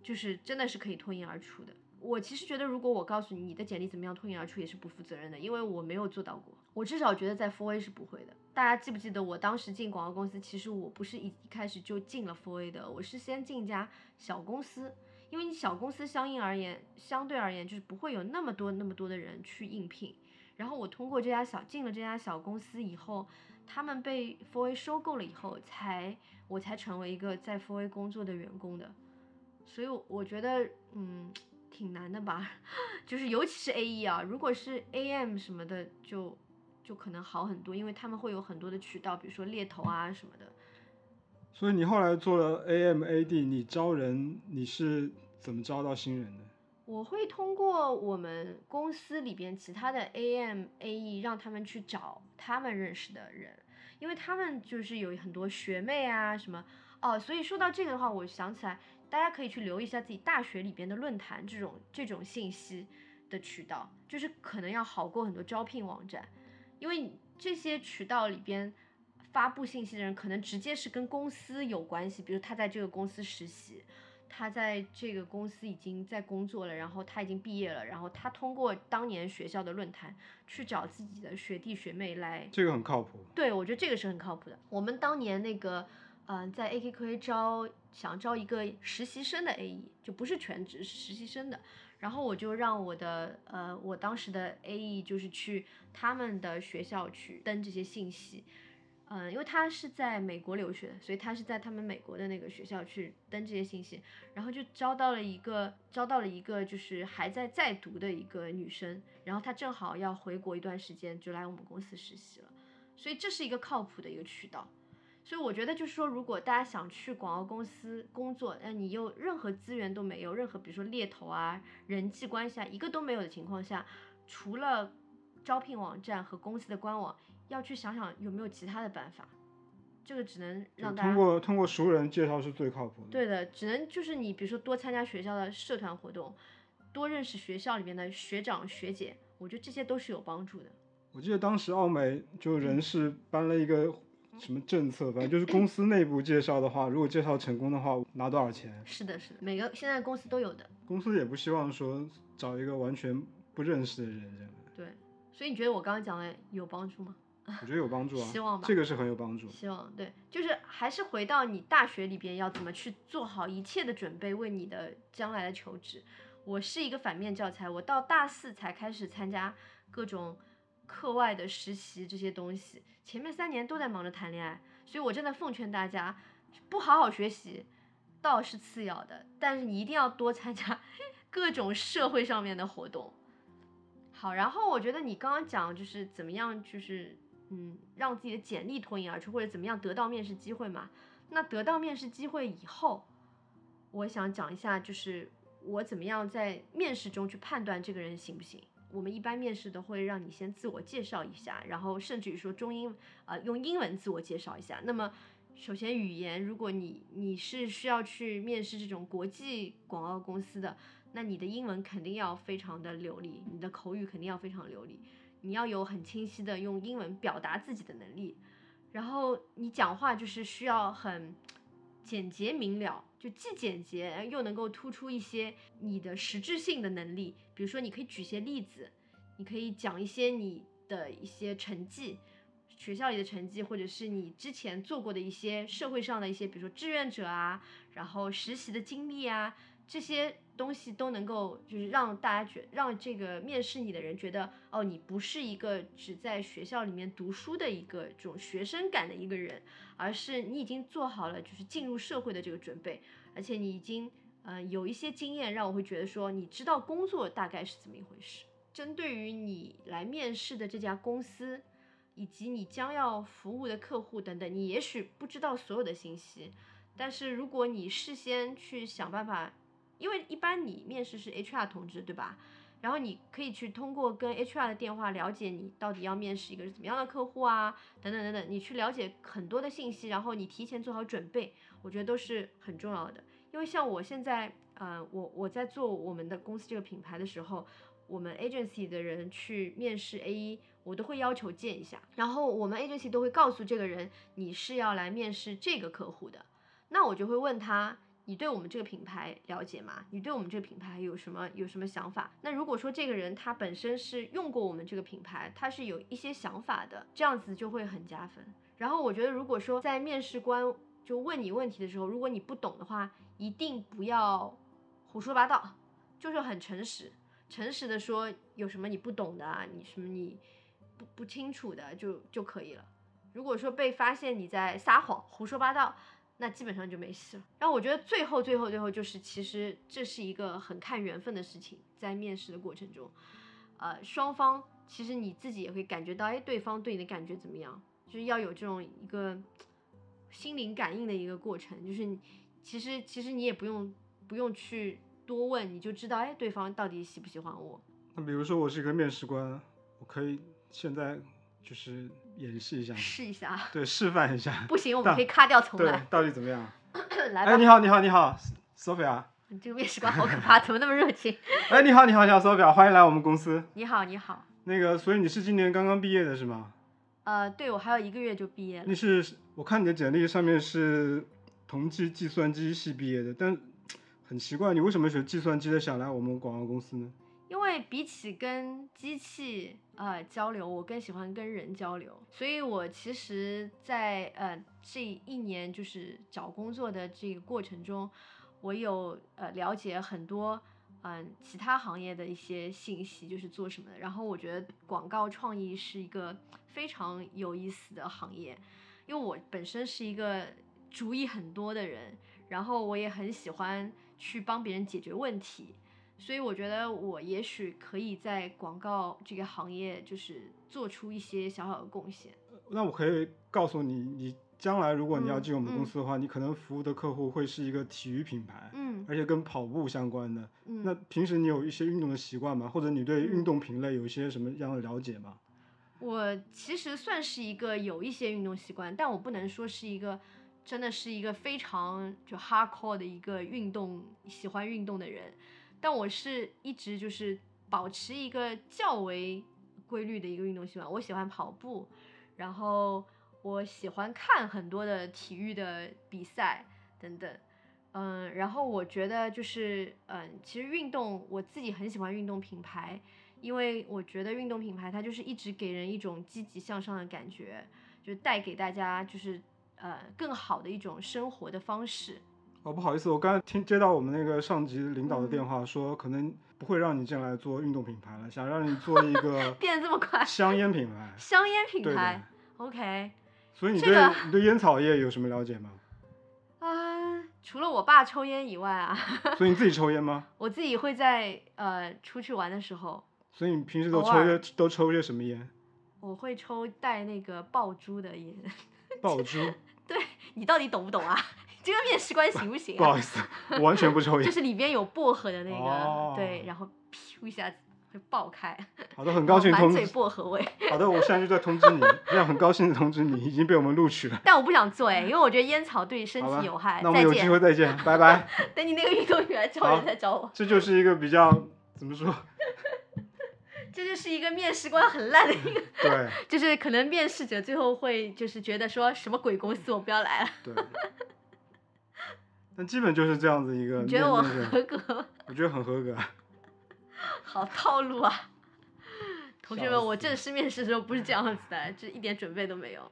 就是真的是可以脱颖而出的。我其实觉得，如果我告诉你你的简历怎么样脱颖而出，也是不负责任的，因为我没有做到过。我至少觉得在 Four A 是不会的。大家记不记得我当时进广告公司，其实我不是一一开始就进了 Four A 的，我是先进一家小公司，因为你小公司相应而言，相对而言就是不会有那么多那么多的人去应聘。然后我通过这家小进了这家小公司以后，他们被 Four A 收购了以后，才我才成为一个在 Four A 工作的员工的。所以我觉得，嗯。挺难的吧，就是尤其是 A E 啊，如果是 A M 什么的，就就可能好很多，因为他们会有很多的渠道，比如说猎头啊什么的。所以你后来做了 A M A D，你招人你是怎么招到新人的？我会通过我们公司里边其他的 A M A E，让他们去找他们认识的人，因为他们就是有很多学妹啊什么哦。所以说到这个的话，我想起来。大家可以去留意一下自己大学里边的论坛，这种这种信息的渠道，就是可能要好过很多招聘网站，因为这些渠道里边发布信息的人，可能直接是跟公司有关系，比如他在这个公司实习，他在这个公司已经在工作了，然后他已经毕业了，然后他通过当年学校的论坛去找自己的学弟学妹来，这个很靠谱。对，我觉得这个是很靠谱的。我们当年那个。嗯，在 AKQA 招想招一个实习生的 AE，就不是全职，是实习生的。然后我就让我的呃，我当时的 AE 就是去他们的学校去登这些信息。嗯，因为他是在美国留学，所以他是在他们美国的那个学校去登这些信息。然后就招到了一个，招到了一个就是还在在读的一个女生。然后她正好要回国一段时间，就来我们公司实习了。所以这是一个靠谱的一个渠道。所以我觉得就是说，如果大家想去广告公司工作，那你又任何资源都没有，任何比如说猎头啊、人际关系啊，一个都没有的情况下，除了招聘网站和公司的官网，要去想想有没有其他的办法。这个只能让大家通过通过熟人介绍是最靠谱的。对的，只能就是你比如说多参加学校的社团活动，多认识学校里面的学长学姐，我觉得这些都是有帮助的。我记得当时奥美就人事搬了一个。什么政策？反正就是公司内部介绍的话，如果介绍成功的话，拿多少钱？是的，是的，每个现在公司都有的。公司也不希望说找一个完全不认识的人这样。对，所以你觉得我刚刚讲的有帮助吗？我觉得有帮助啊，希望吧。这个是很有帮助。希望对，就是还是回到你大学里边要怎么去做好一切的准备，为你的将来的求职。我是一个反面教材，我到大四才开始参加各种。课外的实习这些东西，前面三年都在忙着谈恋爱，所以我真的奉劝大家，不好好学习倒是次要的，但是你一定要多参加 各种社会上面的活动。好，然后我觉得你刚刚讲就是怎么样，就是嗯，让自己的简历脱颖而出，或者怎么样得到面试机会嘛。那得到面试机会以后，我想讲一下，就是我怎么样在面试中去判断这个人行不行。我们一般面试都会让你先自我介绍一下，然后甚至于说中英，呃，用英文自我介绍一下。那么，首先语言，如果你你是需要去面试这种国际广告公司的，那你的英文肯定要非常的流利，你的口语肯定要非常流利，你要有很清晰的用英文表达自己的能力，然后你讲话就是需要很简洁明了。就既简洁又能够突出一些你的实质性的能力，比如说你可以举些例子，你可以讲一些你的一些成绩，学校里的成绩，或者是你之前做过的一些社会上的一些，比如说志愿者啊，然后实习的经历啊，这些东西都能够就是让大家觉让这个面试你的人觉得哦，你不是一个只在学校里面读书的一个这种学生感的一个人。而是你已经做好了，就是进入社会的这个准备，而且你已经呃有一些经验，让我会觉得说你知道工作大概是怎么一回事。针对于你来面试的这家公司，以及你将要服务的客户等等，你也许不知道所有的信息，但是如果你事先去想办法，因为一般你面试是 HR 同志，对吧？然后你可以去通过跟 HR 的电话了解你到底要面试一个是怎么样的客户啊，等等等等，你去了解很多的信息，然后你提前做好准备，我觉得都是很重要的。因为像我现在，呃，我我在做我们的公司这个品牌的时候，我们 agency 的人去面试 A，我都会要求见一下。然后我们 agency 都会告诉这个人你是要来面试这个客户的，那我就会问他。你对我们这个品牌了解吗？你对我们这个品牌有什么有什么想法？那如果说这个人他本身是用过我们这个品牌，他是有一些想法的，这样子就会很加分。然后我觉得，如果说在面试官就问你问题的时候，如果你不懂的话，一定不要胡说八道，就是很诚实，诚实的说有什么你不懂的啊，你什么你不不清楚的就就可以了。如果说被发现你在撒谎、胡说八道。那基本上就没戏了。然后我觉得最后最后最后就是，其实这是一个很看缘分的事情，在面试的过程中，呃，双方其实你自己也会感觉到，哎，对方对你的感觉怎么样？就是要有这种一个心灵感应的一个过程。就是其实其实你也不用不用去多问，你就知道，哎，对方到底喜不喜欢我。那比如说我是一个面试官，我可以现在。就是演示一下，试一下，对，示范一下。不行，我们可以卡掉重来。对，到底怎么样？来吧。哎，你好，你好，你好，Sophia。你这个面试官好可怕，怎么那么热情？哎，你好，你好，你好，Sophia，欢迎来我们公司。你好，你好。那个，所以你是今年刚刚毕业的是吗？呃，对，我还有一个月就毕业了。你是，我看你的简历上面是同济计算机系毕业的，但很奇怪，你为什么学计算机的想来我们广告公司呢？因为比起跟机器呃交流，我更喜欢跟人交流，所以我其实，在呃这一年就是找工作的这个过程中，我有呃了解很多嗯其他行业的一些信息，就是做什么的。然后我觉得广告创意是一个非常有意思的行业，因为我本身是一个主意很多的人，然后我也很喜欢去帮别人解决问题。所以我觉得我也许可以在广告这个行业，就是做出一些小小的贡献。那我可以告诉你，你将来如果你要进我们公司的话，你可能服务的客户会是一个体育品牌，嗯，而且跟跑步相关的。嗯，那平时你有一些运动的习惯吗？或者你对运动品类有一些什么样的了解吗？我其实算是一个有一些运动习惯，但我不能说是一个真的是一个非常就 hardcore 的一个运动喜欢运动的人。但我是一直就是保持一个较为规律的一个运动习惯。我喜欢跑步，然后我喜欢看很多的体育的比赛等等。嗯，然后我觉得就是嗯，其实运动我自己很喜欢运动品牌，因为我觉得运动品牌它就是一直给人一种积极向上的感觉，就带给大家就是呃更好的一种生活的方式。哦，不好意思，我刚才听接到我们那个上级领导的电话，说可能不会让你进来做运动品牌了，想让你做一个 变得这么快香烟品牌。香烟品牌，OK。所以你对你对烟草业有什么了解吗？啊，除了我爸抽烟以外啊。所以你自己抽烟吗？我自己会在呃出去玩的时候。所以你平时都抽些都抽些什么烟？我会抽带那个爆珠的烟。爆珠？对你到底懂不懂啊？这个面试官行不行？不好意思，我完全不抽烟。就是里边有薄荷的那个，对，然后噗一下子会爆开。好的，很高兴 通知。满嘴薄荷味。好的，我现在就在通知你，这样很高兴的通知你已经被我们录取了。但我不想做哎，因为我觉得烟草对身体有害。那我们有机会再见，拜拜。等你那个运动员招人再找我。这就是一个比较怎么说？这就是一个面试官很烂的一个。对。就是可能面试者最后会就是觉得说什么鬼公司，我不要来了。对。那基本就是这样子一个。你觉得我合格？我觉得很合格。好套路啊！同学们，我正式面试的时候不是这样子的，就一点准备都没有。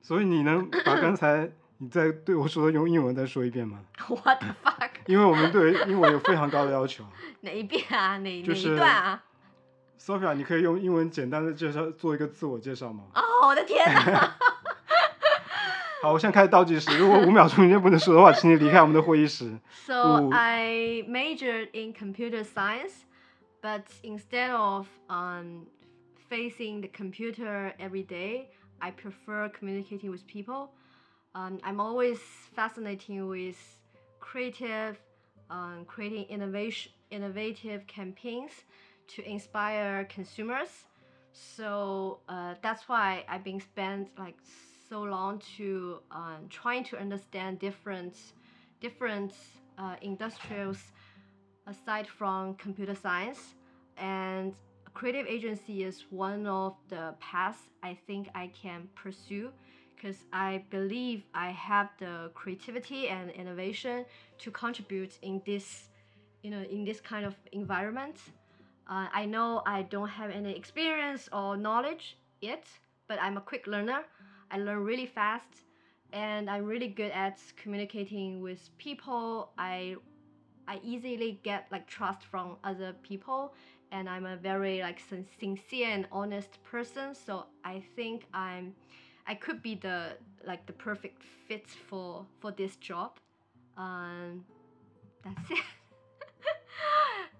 所以你能把刚才你在对我说的用英文再说一遍吗？What the fuck！因为我们对英文有非常高的要求。哪一遍啊？哪哪一段啊？Sophia，你可以用英文简单的介绍，做一个自我介绍吗？哦，我的天哪！好，我现在开始倒计时。如果五秒钟之内不能说的话，请你离开我们的会议室。So I majored in computer science, but instead of um facing the computer every day, I prefer communicating with people. Um, I'm always fascinating with creative, um, creating innovation, innovative campaigns to inspire consumers. So uh, that's why I've been spent like so long to um, trying to understand different different uh, industrials aside from computer science and creative agency is one of the paths I think I can pursue because I believe I have the creativity and innovation to contribute in this, you know, in this kind of environment. Uh, I know I don't have any experience or knowledge yet, but I'm a quick learner. I learn really fast, and I'm really good at communicating with people. I I easily get like trust from other people, and I'm a very like sin- sincere and honest person. So I think I'm I could be the like the perfect fit for for this job. Um, that's it.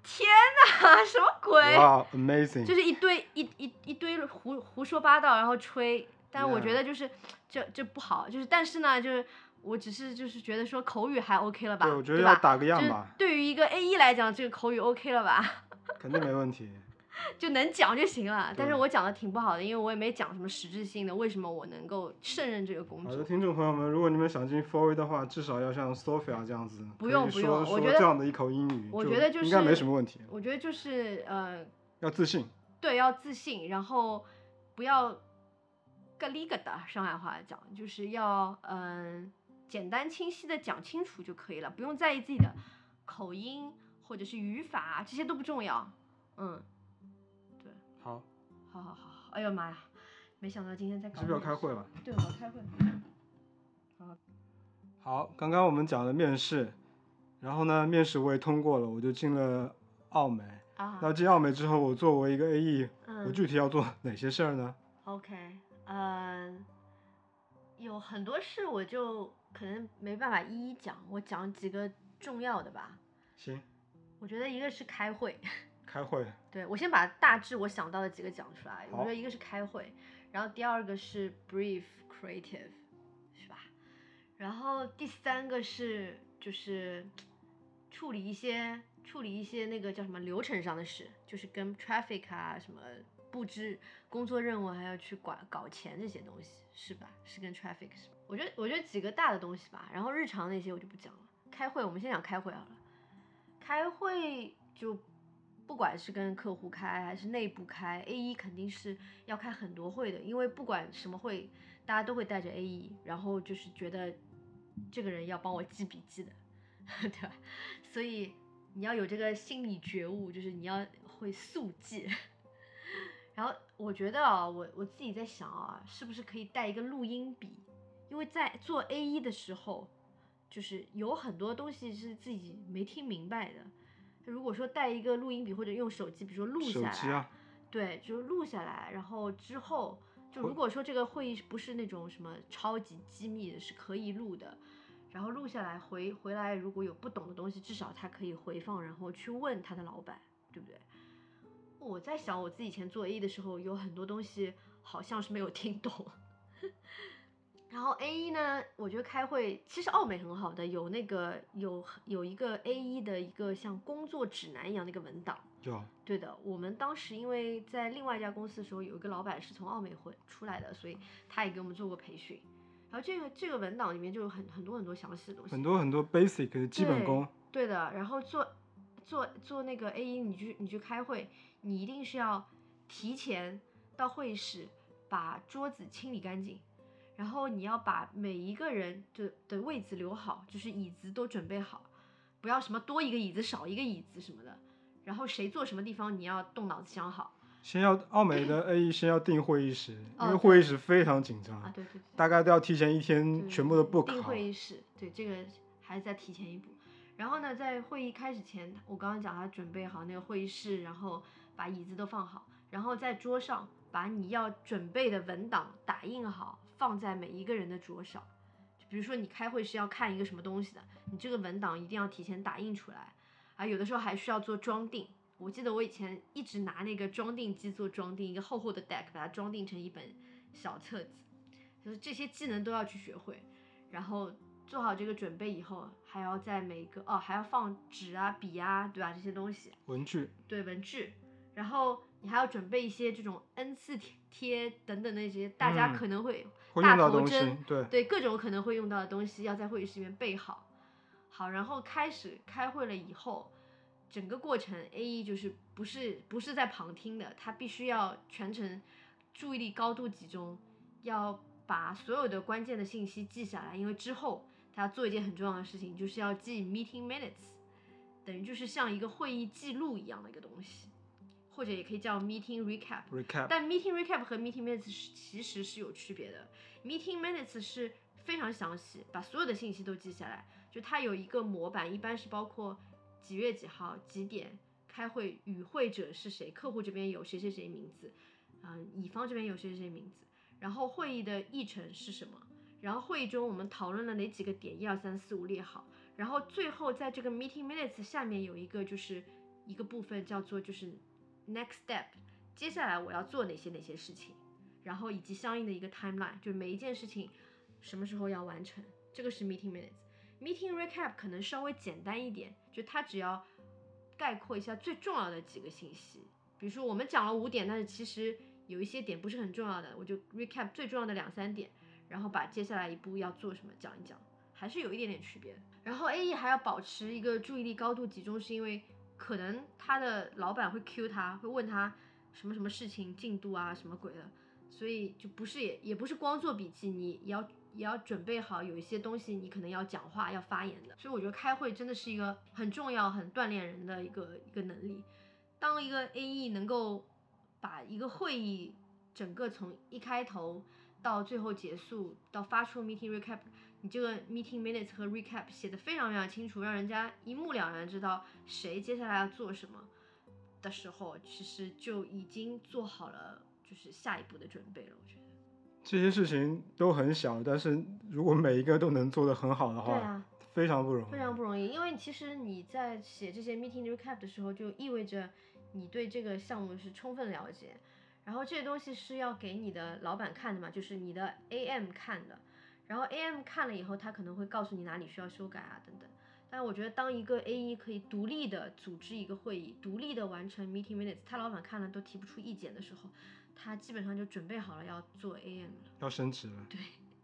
天哪，什么鬼？哇，amazing！就是一堆一一一堆胡胡说八道，然后吹。 但是我觉得就是这这不好，就是但是呢，就是我只是就是觉得说口语还 OK 了吧，对，我觉得要打个样就是吧，对于一个 A 一来讲，这个口语 OK 了吧，肯定没问题。就能讲就行了。但是我讲的挺不好的，因为我也没讲什么实质性的，为什么我能够胜任这个工作好的，听众朋友们，如果你们想进 f o r 的话，至少要像 Sophia 这样子，不用不用我觉得这样的一口英语，我觉得就是应该没是什么问题，我觉得就是呃，要自信。对，要自信，然后不要咯里咯的，上海话讲就是要嗯、简单清晰的讲清楚就可以了，不用在意自己的口音或者是语法，这些都不重要。嗯，对，好好好，好哎呦妈呀，没想到今天在搞是不是要开会了？对，我要开会。好，刚刚我们讲了面试，然后呢，面试我也通过了，我就进了奥美。啊，那进奥美之后，我作为一个 AE，我嗯具体要做哪些事儿呢？，OK，嗯，有很多事我就可能没办法一一讲，我讲几个重要的吧。行，我觉得一个是开会，开会。对我先把大致我想到的几个讲出来。我觉得一个是开会，然后第二个是 brief creative，是吧？然后第三个是就是处理一些处理一些那个叫什么流程上的事，就是跟 traffic 啊什么布置工作任务，还要去管搞钱这些东西，是吧？是跟 traffic 是吧？我觉得我觉得几个大的东西吧，然后日常那些我就不讲了。开会，我们先讲开会好了。开会就不管是跟客户开还是内部开，A E 肯定是要开很多会的，因为不管什么会，大家都会带着 A E，，然后就是觉得这个人要帮我记笔记的，对吧？所以你要有这个心理觉悟，就是你要会速记。然后我觉得啊，我我自己在想啊，是不是可以带一个录音笔？因为在做 A 一的时候，就是有很多东西是自己没听明白的。如果说带一个录音笔或者用手机，比如说录下来，啊，对，就是录下来，然后之后就如果说这个会议不是那种什么超级机密的，是可以录的，然后录下来回回来，如果有不懂的东西，至少他可以回放，然后去问他的老板，对不对？我在想我自己以前做 A 的时候，有很多东西好像是没有听懂。然后 A 一呢，我觉得开会其实奥美很好的，有那个有有一个 A 一的一个像工作指南一样的一个文档。有对的，我们当时因为在另外一家公司的时候，有一个老板是从奥美会出来的，所以他也给我们做过培训。然后这个这个文档里面就有很很多很多详细的东西。很多很多 basic 的基本对功。对的，然后做做做那个 A 一，你去你去开会，你一定是要提前到会议室把桌子清理干净，然后你要把每一个人的的位置留好，就是椅子都准备好，不要什么多一个椅子少一个椅子什么的，然后谁坐什么地方你要动脑子想好先要奥美的 AE 先要订会议室，因哦为会议室非常紧张，啊，对对对。大概都要提前一天全部都 book 定好。会议室，对这个还是再提前一步。然后呢，在会议开始前，我刚刚讲他准备好那个会议室，然后把椅子都放好，然后在桌上把你要准备的文档打印好，放在每一个人的桌上。就比如说你开会是要看一个什么东西的，你这个文档一定要提前打印出来，啊，有的时候还需要做装订。我记得我以前一直拿那个装订机做装订，一个厚厚的 deck 把它装订成一本小册子，就是这些技能都要去学会。然后做好这个准备以后，还要在每个哦还要放纸啊、笔啊，对吧？这些东西，文具对文具，然后你还要准备一些这种 N 次贴贴等等那些大家嗯可能会、会大头针，对，对各种可能会用到的东西，要在会议室里面备好。好，然后开始开会了以后，整个过程 A E 就是不是不是在旁听的，他必须要全程注意力高度集中，要把所有的关键的信息记下来，因为之后他要做一件很重要的事情，就是要记 meeting minutes，等于就是像一个会议记录一样的一个东西，或者也可以叫 meeting recap。recap，但 meeting recap 和 meeting minutes 是其实是有区别的。meeting minutes 是非常详细，把所有的信息都记下来，就它有一个模板，一般是包括几月几号几点开会，与会者是谁，客户这边有谁谁谁名字，嗯、乙方这边有谁谁谁名字，然后会议的议程是什么，然后会议中我们讨论了哪几个点，一二三四五列好，然后最后在这个 meeting minutes 下面有一个就是一个部分叫做就是 next step，接下来我要做哪些哪些事情，然后以及相应的一个 timeline，就是每一件事情什么时候要完成，这个是 meeting minutes。meeting recap 可能稍微简单一点，就它只要概括一下最重要的几个信息，比如说我们讲了五点，但是其实有一些点不是很重要的，我就 recap 最重要的两三点，然后把接下来一步要做什么讲一讲，还是有一点点区别。然后 A E 还要保持一个注意力高度集中，是因为可能他的老板会 Q 他，会问他什么什么事情进度啊，什么鬼的，所以就不是也也不是光做笔记，你也要也要准备好有一些东西你可能要讲话要发言的。所以我觉得开会真的是一个很重要、很锻炼人的一个一个能力。当一个 A E 能够把一个会议整个从一开头到最后结束，到发出 meeting recap，你这个 meeting minutes 和 recap 写的非常非常清楚，让人家一目了然知道谁接下来要做什么的时候，其实就已经做好了就是下一步的准备了。我觉得。这些事情都很小，但是如果每一个都能做得很好的话，对啊，非常不容易。非常不容易，因为其实你在写这些 meeting recap 的时候，就意味着你对这个项目是充分了解，然后这些东西是要给你的老板看的嘛，就是你的 AM 看的，然后 AM 看了以后，他可能会告诉你哪里需要修改啊等等。但我觉得，当一个 A E 可以独立的组织一个会议，独立的完成 meeting minutes，他老板看了都提不出意见的时候，他基本上就准备好了要做 AM 了。要升职了。对，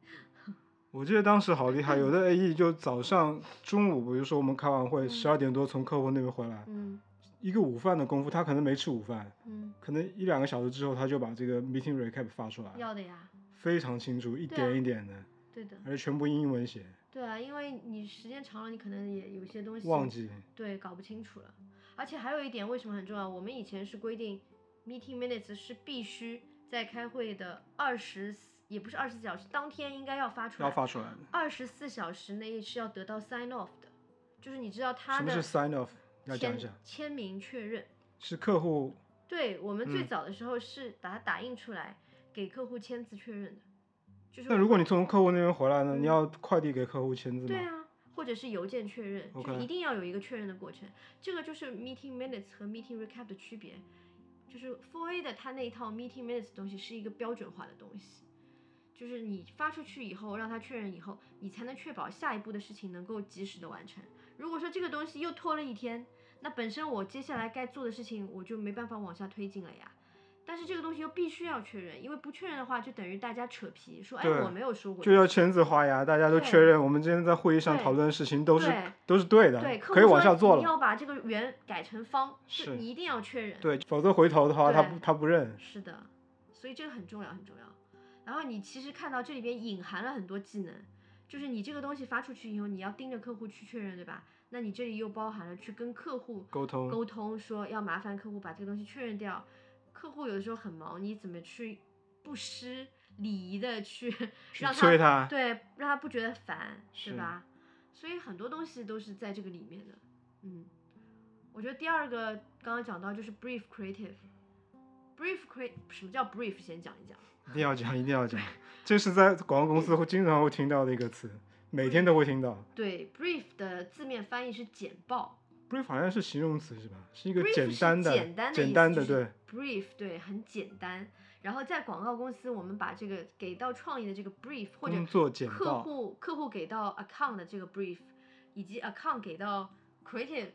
我记得当时好厉害，有的 AE 就早上、中午，比如说我们开完会，嗯十二点多从客户那边回来，嗯一个午饭的功夫，他可能没吃午饭，嗯，可能一两个小时之后他就把这个 meeting recap 发出来，要的呀，非常清楚，一点一点的，对的。而且全部英文写，对啊，因为你时间长了，你可能也有些东西忘记。对，搞不清楚了。而且还有一点，为什么很重要？我们以前是规定，meeting minutes 是必须在开会的二十，也不是二十四小时，当天应该要发出来。要发出来的。二十四小时内是要得到 sign off 的，就是你知道他什么是的 sign off？要讲签一下，签名确认。是客户对我们最嗯早的时候是把它打印出来，给客户签字确认的。就是那如果你从客户那边回来呢，嗯你要快递给客户签字吗？对啊，或者是邮件确认，就一定要有一个确认的过程。这个就是 meeting minutes 和 meeting recap 的区别。就是4 A 的它那一套 meeting minutes 的东西是一个标准化的东西，就是你发出去以后，让他确认以后，你才能确保下一步的事情能够及时的完成。如果说这个东西又拖了一天，那本身我接下来该做的事情我就没办法往下推进了呀。但是这个东西又必须要确认，因为不确认的话，就等于大家扯皮，说哎我没有说过就要签字画押，大家都确认我们今天在会议上讨论的事情都是都是对的对，，客可以往下做了。要把这个圆改成方，是你一定要确认。对，否则回头的话他不他不认。是的，所以这个很重要，很重要。然后你其实看到这里边隐含了很多技能，就是你这个东西发出去以后，你要盯着客户去确认，对吧？那你这里又包含了去跟客户沟通沟通，说要麻烦客户把这个东西确认掉。客户有的时候很忙，你怎么去不失礼仪的去去让催他对，让他不觉得烦，是是吧？所以很多东西都是在这个里面的。嗯，我觉得第二个刚刚讲到就是 brief creative。brief create 什么叫 brief？先讲一讲。一定要讲，一定要讲，这是在广告公司会经常会听到的一个词，每天都会听到。对，brief 的字面翻译是简报 brief 好像是形容词是吧？是一个简单的、简单的简单的，对，brief 对，很简单。然后在广告公司，我们把这个给到创意的这个 brief，或者客，户客户给到 account 的这个 brief，以及 account 给到 creative，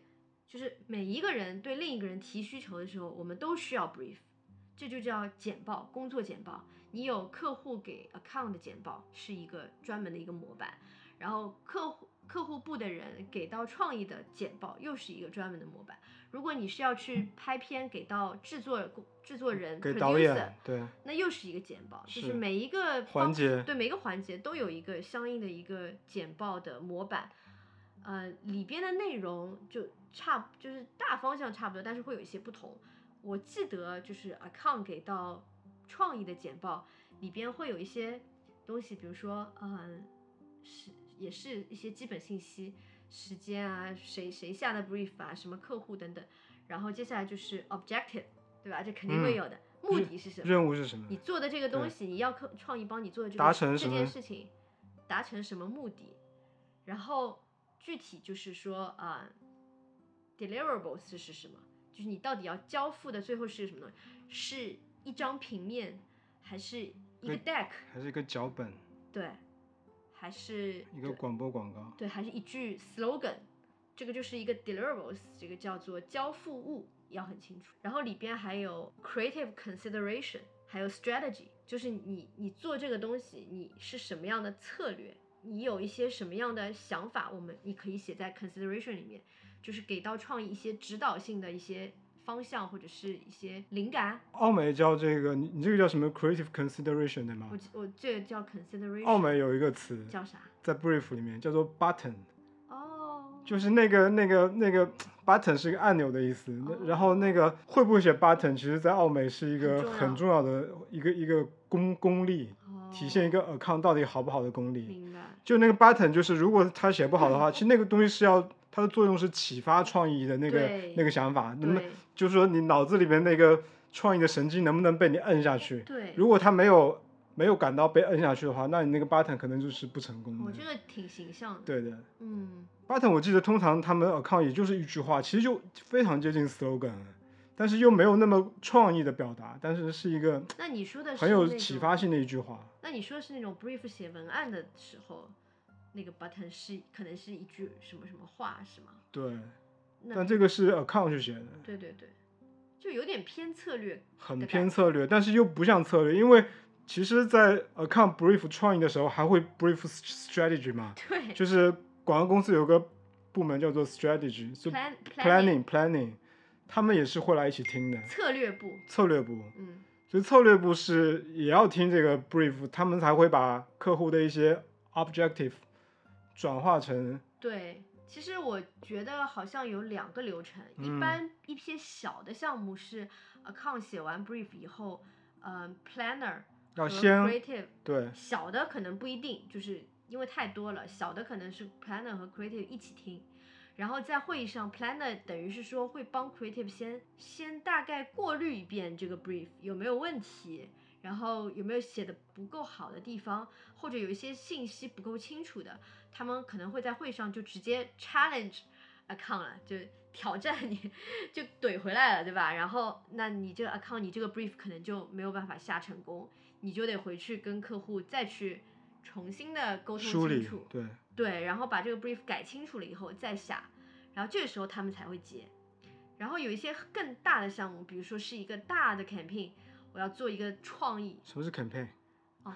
就是每一个人对另一个人提需求的时候，我们都需要 brief，这就叫简报，工作简报。你有客户给 account 的简报，是一个专门的一个模板。然后客户客户部的人给到创意的简报又是一个专门的模板。如果你是要去拍片，给到制作制作人给导演，对，那又是一个简报，就是每一个环节，对每个环节都有一个相应的一个简报的模板，呃，里边的内容就差，就是大方向差不多，但是会有一些不同。我记得就是 account 给到创意的简报里边会有一些东西，比如说，嗯，是也是一些基本信息。时间啊，谁谁下的 brief 啊，什么客户等等，然后接下来就是 objective，对吧？这肯定会有的。目的是什么？任务是什么？你做的这个东西，你要客创意帮你做的这个这件事情，达成什么目的？然后具体就是说啊，deliverables 是什么？就是你到底要交付的最后是什么东西？是一张平面，还是一个 deck？还是一个脚本？对。还是一个广播广告，对，还是一句 slogan，这个就是一个 deliverables，这个叫做交付物要很清楚。然后里边还有 creative consideration，还有 strategy，就是你你做这个东西你是什么样的策略，你有一些什么样的想法，我们你可以写在 consideration 里面，就是给到创意一些指导性的一些。方向或者是一些灵感。奥美叫这个，你你这个叫什么？Creative consideration 对吗？我我这个叫 consideration。奥美有一个词叫啥？在 brief 里面叫做 button。哦。就是那个那个那个 button 是一个按钮的意思。然后那个会不会写 button，其实在奥美是一个很重要的一个一个功功力，体现一个 account 到底好不好的功力。明白。就那个 button，就是如果他写不好的话，其实那个东西是要。它的作用是启发创意的那个那个想法，那么就是说你脑子里面那个创意的神经能不能被你摁下去？对，如果它没有没有感到被摁下去的话，那你那个 button 可能就是不成功的。我觉得挺形象的。对的，嗯，button 我记得通常他们 account 也就是一句话，其实就非常接近 slogan，但是又没有那么创意的表达，但是是一个那你说的很有启发性的一句话。那你说的是那种 brief 写文案的时候。那个 button 是可能是一句什么什么话是吗？对，但这个是 account 去写的。对对对，就有点偏策略。很偏策略，但是又不像策略，因为其实，在 account brief 创意的时候，还会 brief strategy 嘛。对。就是广告公司有个部门叫做 strategy，就 planning planning，他们也是会来一起听的。策略部。策略部。嗯。所以策略部是也要听这个 brief，他们才会把客户的一些 objective。转化成。对，其实我觉得好像有两个流程，一般一些小的项目是 account 写完 brief 以后，嗯，planner 要先 creative 对，小的可能不一定，就是因为太多了，小的可能是 planner 和 creative 一起听，然后在会议上 planner 等于是说会帮 creative 先先大概过滤一遍这个 brief 有没有问题。然后有没有写的不够好的地方，或者有一些信息不够清楚的，他们可能会在会上就直接 challenge account 了，就挑战你，就怼回来了，对吧？然后那你这个 account，你这个 brief 可能就没有办法下成功，你就得回去跟客户再去重新的沟通清楚，对对，然后把这个 brief 改清楚了以后再下，然后这个时候他们才会接。然后有一些更大的项目，比如说是一个大的 campaign。我要做一个创意。什么是 campaign？哦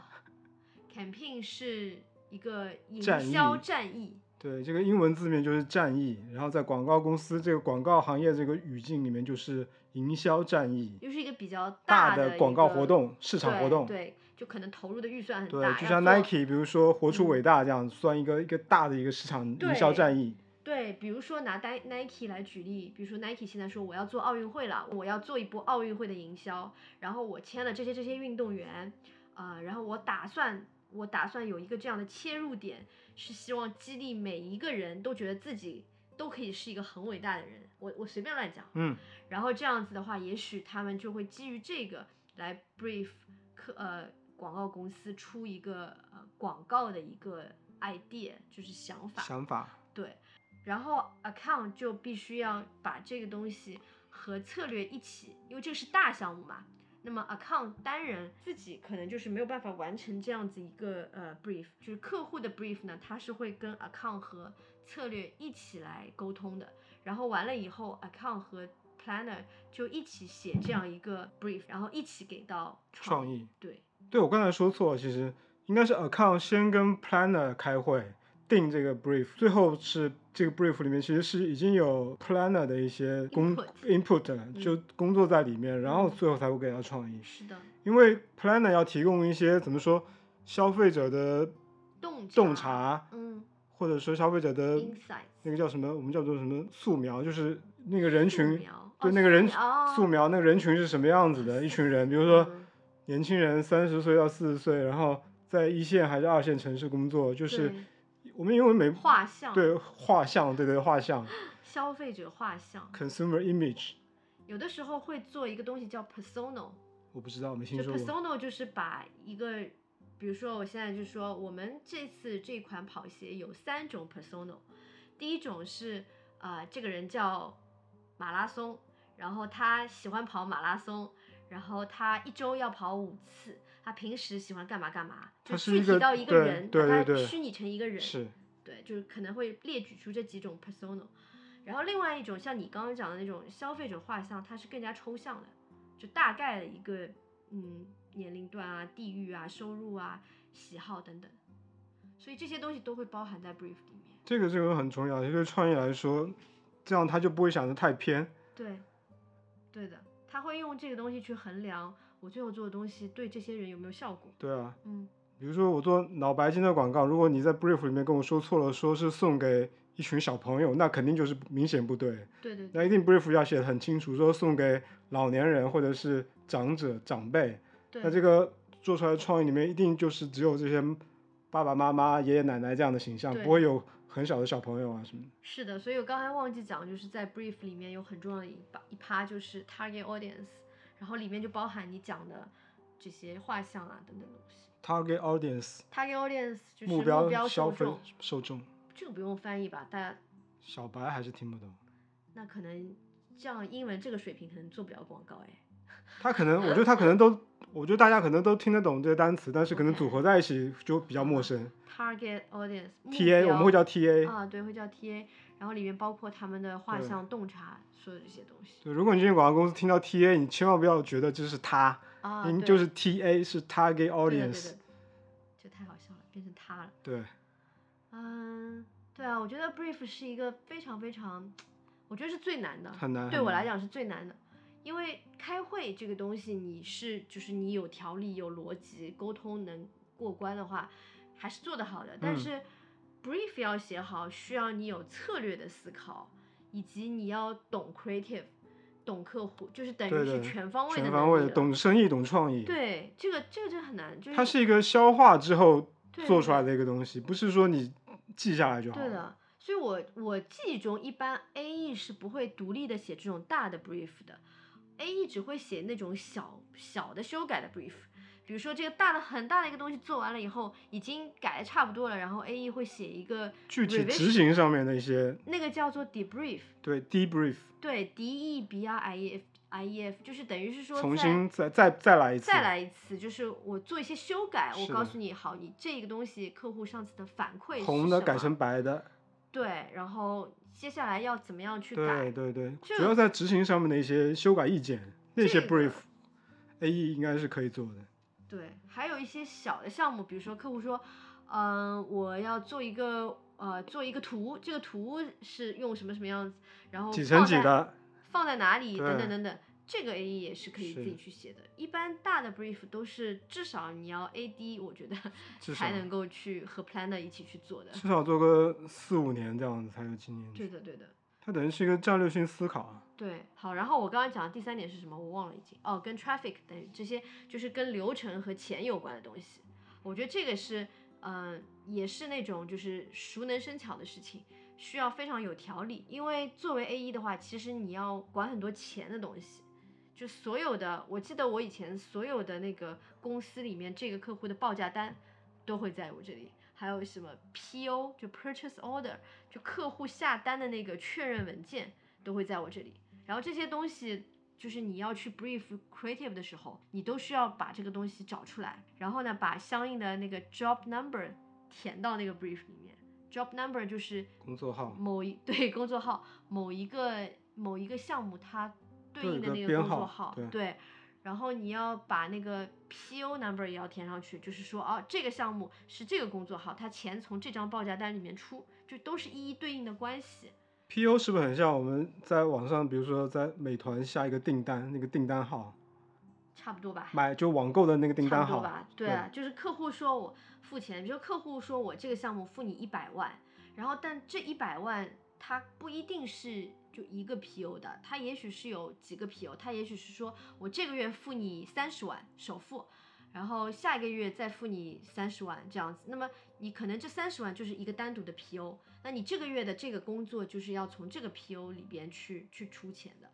，campaign 是一个营销战役。对，这个英文字面就是战役，然后在广告公司这个广告行业这个语境里面就是营销战役。又是一个比较大的广告活动、市场活动。对，就可能投入的预算很大。对，就像 Nike，比如说活出伟大这样，算一个一个大的一个市场营销战役。对，比如说拿 Nike 来举例，比如说 Nike 现在说我要做奥运会了，我要做一波奥运会的营销，然后我签了这些这些运动员，啊，然后我打算我打算有一个这样的切入点，是希望激励每一个人都觉得自己都可以是一个很伟大的人，我我随便乱讲，嗯，然后这样子的话，也许他们就会基于这个来 brief 客呃广告公司出一个呃广告的一个 idea，就是想法，想法，对。然后 account 就必须要把这个东西和策略一起，因为这个是大项目嘛。那么 account 单人自己可能就是没有办法完成这样子一个呃 brief，就是客户的 brief 呢，他是会跟 account 和策略一起来沟通的。然后完了以后，account 和 planner 就一起写这样一个 brief，然后一起给到创意。对，对我刚才说错了，其实应该是 account 先跟 planner 开会。定这个 brief，最后是这个 brief 里面其实是已经有 planner 的一些工 Input input 了，嗯。就工作在里面，然后最后才会给到创意。是的，因为 planner 要提供一些怎么说消费者的洞洞，察，嗯。或者说消费者的那个叫什么，我们叫做什么素描，就是那个人群对那个人素描素描那个人群是什么样子的，一群人，比如说嗯。年轻人三十岁到四十岁，然后在一线还是二线城市工作，就是对我们英文没画像，对画像，对对画像消费者画像，consumer image，有的时候会做一个东西叫 persona，我不知道，没听就说过。persona 就是把一个，比如说我现在就说我们这次这款跑鞋有三种 persona，第一种是啊、呃这个人叫马拉松，然后他喜欢跑马拉松，然后他一周要跑五次，他平时喜欢干嘛干嘛，就具体到一个对人，对对对把他虚拟成一个人，是对，就是可能会列举出这几种 persona。然后另外一种像你刚刚讲的那种消费者画像，它是更加抽象的，就大概的一个嗯年龄段啊、地域啊、收入啊、喜好等等，所以这些东西都会包含在 brief 里面。这个这个很重要，对创业来说，这样他就不会想的太偏。对，对的，他会用这个东西去衡量我最后做的东西对这些人有没有效果。对啊，嗯，比如说我做脑白金的广告，如果你在 brief 里面跟我说错了，说是送给一群小朋友，那肯定就是明显不对。对对对那一定 brief 要写的很清楚，说送给老年人或者是长者长辈。那，这个做出来的创意里面一定就是只有这些爸爸妈妈、爷爷奶奶这样的形象，不会有很小的小朋友啊什么的。是的，所以我刚才忘记讲，就是在 brief 里面有很重要的一把一趴就是 target audience，然后里面就包含你讲的这些画像啊等等东西。Target audience target audience 就是目标标消费受众，受众，这个不用翻译吧？大家小白还是听不懂。那可能这样英文这个水平可能做不了广告哎。他可能，我觉得他可能都，我觉得大家可能都听得懂这些单词，但是可能组合在一起就比较陌生。target audience，TA 我们会叫 TA，、啊，对，会叫 TA，然后里面包括他们的画像、洞察，所有这些东西对，如果你进广告公司听到 TA，你千万不要觉得这是他，啊，对因就是 TA 是 Target Audience，的，这太好笑了，变成他了。对嗯，对啊，我觉得 brief 是一个非常非常，我觉得是最难的，对我来讲是最难的，因为开会这个东西，你是就是你有条理、有逻辑、沟通能过关的话，还是做得好的。但嗯是 brief 要写好，需要你有策略的思考，以及你要懂 creative，懂客户，就是等于是全方位的全方位的懂生意、懂创意，对，这个这个就很难，就是它是一个消化之后做出来的一个东西，不是说你记下来就好。对，的，所以我我记忆中一般 A E 是不会独立的写这种大的 brief 的，A E 只会写那种小小的修改的 brief。比如说这个大的很大的一个东西做完了以后，已经改的差不多了，然后 A E 会写一个具体执行上面的一些那个叫做 debrief，对 debrief，对，D E B R I E F I E F，就是等于是说重新再再再来一次，再来一次，就是我做一些修改，我告诉你，好，你这个东西客户上次的反馈是红的改成白的，对，然后接下来要怎么样去改对？对对，主要在执行上面的一些修改意见，那些 brief A E 应该是可以做的。对，还有一些小的项目，比如说客户说，嗯、我要做一个呃做一个图，这个图是用什么什么样子，然后几乘放在几的，放在哪里，等等等等，这个 A E 也是可以自己去写的。一般大的 brief 都是至少你要 A D，我觉得 才能够去和 planner 一起去做的。至少做个四五年这样子才有经验。对的，对的。它等于是一个战略性思考啊。对，好，然后我刚刚讲的第三点是什么？我忘了已经。哦，跟 traffic 等于这些就是跟流程和钱有关的东西。我觉得这个是，嗯、也是那种就是熟能生巧的事情，需要非常有条理。因为作为 A E 的话，其实你要管很多钱的东西，就所有的，我记得我以前所有的那个公司里面，这个客户的报价单都会在我这里，还有什么 PO 就 purchase order 就客户下单的那个确认文件都会在我这里。然后这些东西就是你要去 brief creative 的时候，你都需要把这个东西找出来，然后呢，把相应的那个 job number 填到那个 brief 里面。job number 就是工作号某一 对工作号某一个某一个项目它对应的那个工作号，对然后你要把那个 PO number 也要填上去，就是说哦，这个项目是这个工作号，它钱从这张报价单里面出，就都是一一对应的关系。PO 是不是很像我们在网上，比如说在美团下一个订单，那个订单号，差不多吧，买就网购的那个订单号，差不多吧，对啊，就是客户说我付钱，比如说客户说我这个项目付你一百万，然后但这一百万它不一定是就一个 PO 的，它也许是有几个 PO，它也许是说我这个月付你三十万首付，然后下一个月再付你三十万这样子，那么你可能这三十万就是一个单独的 PO，那你这个月的这个工作就是要从这个 PO 里边去去出钱的，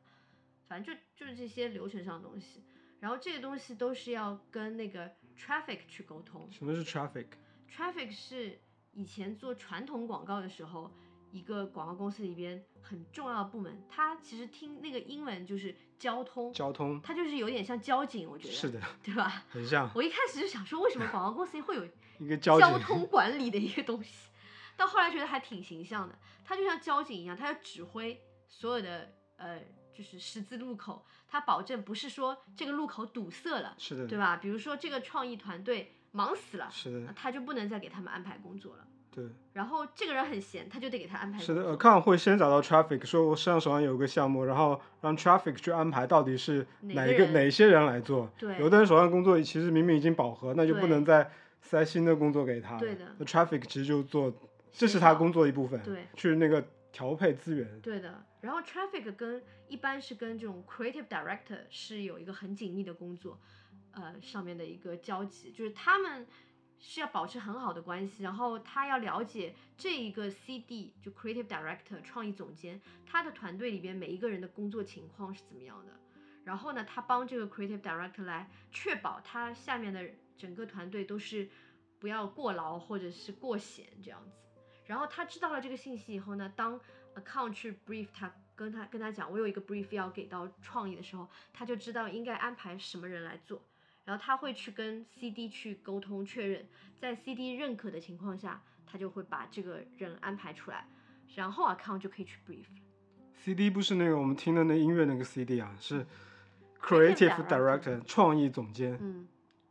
反正就就是这些流程上的东西。然后这些东西都是要跟那个 traffic 去沟通。什么是 traffic？traffic 是以前做传统广告的时候，一个广告公司里边很重要的部门。它其实听那个英文就是交通，交通它就是有点像交警，我觉得是的，对吧？很像我一开始就想说，为什么广告公司会有 一个交通管理的一个东西？到后来觉得还挺形象的，它就像交警一样，它要指挥所有的呃，就是十字路口，它保证不是说这个路口堵塞了，是的，对吧？比如说这个创意团队忙死了，是的，那他就不能再给他们安排工作了。对，然后这个人很闲，他就得给他安排是的。，account 会先找到 traffic，说我身上手上有个项目，然后让 traffic 去安排到底是哪一个哪个哪些人来做。对有的人手上工作其实明明已经饱和，那就不能再塞新的工作给他。对的那 traffic 其实就做，这是他工作一部分。对去那个调配资源。对的，然后 traffic 跟一般是跟这种 creative director 是有一个很紧密的工作，呃，上面的一个交集，就是他们是要保持很好的关系，然后他要了解这一个 CD 就 creative director 创意总监他的团队里边每一个人的工作情况是怎么样的，然后呢，他帮这个 creative director 来确保他下面的整个团队都是不要过劳或者是过闲这样子。然后他知道了这个信息以后呢，当 account 去 brief 他，跟他跟他讲，我有一个 brief 要给到创意的时候，他就知道应该安排什么人来做。然后他会去跟 CD 去沟通确认，在 CD 认可的情况下，他就会把这个人安排出来，然后 account 就可以去 brief。CD 不是那个我们听的那音乐那个 CD 啊，是 Creative director 创意总监。嗯，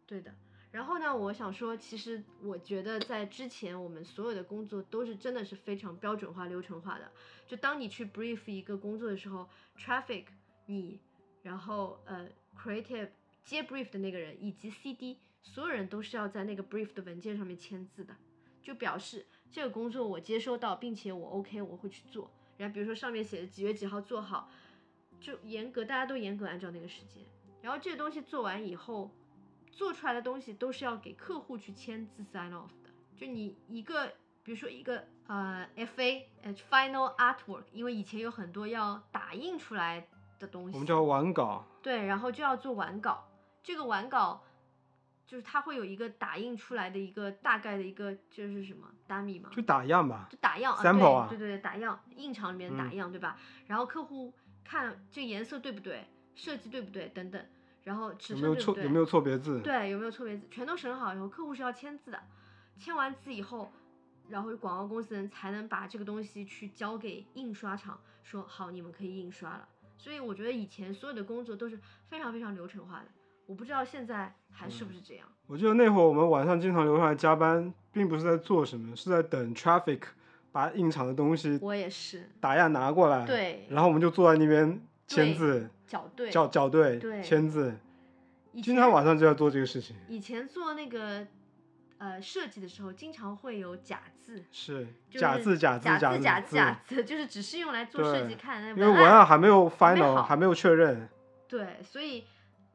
对的。然后呢，我想说，其实我觉得在之前我们所有的工作都是真的是非常标准化、流程化的。就当你去 brief 一个工作的时候，traffic 你，然后呃 creative 接 brief 的那个人以及 CD 所有人都是要在那个 brief 的文件上面签字的，就表示这个工作我接收到，并且我 OK 我会去做。然后比如说上面写的几月几号做好，就严格大家都严格按照那个时间。然后这个东西做完以后，做出来的东西都是要给客户去签字 sign off 的。就你一个，比如说一个呃 FA 呃 final artwork，因为以前有很多要打印出来的东西，我们叫完稿，对，然后就要做完稿。这个完稿就是它会有一个打印出来的一个大概的一个就是什么 dummy 嘛，就打样吧。就打样 sample 啊对对对，打样，印厂里面打嗯样，对吧？然后客户看这颜色对不对，设计对不对等等，然后尺有没有寸对不对，错有没有错别字？对，有没有错别字，全都审好以后，客户是要签字的。签完字以后，然后广告公司人才能把这个东西去交给印刷厂，说好你们可以印刷了。所以我觉得以前所有的工作都是非常非常流程化的，我不知道现在还是不是这样。我记得那会儿我们晚上经常留下来加班，并不是在做什么，是在等 traffic 把印厂的东西我也是，打样拿过来，对，然后我们就坐在那边签字、校对，校校对、对签字，经常晚上就要做这个事情。以前做那个呃设计的时候，经常会有假字，是假字假字假字假字，假字，就是只是用来做设计看的因为文案还没有 final，还没有确认，对，所以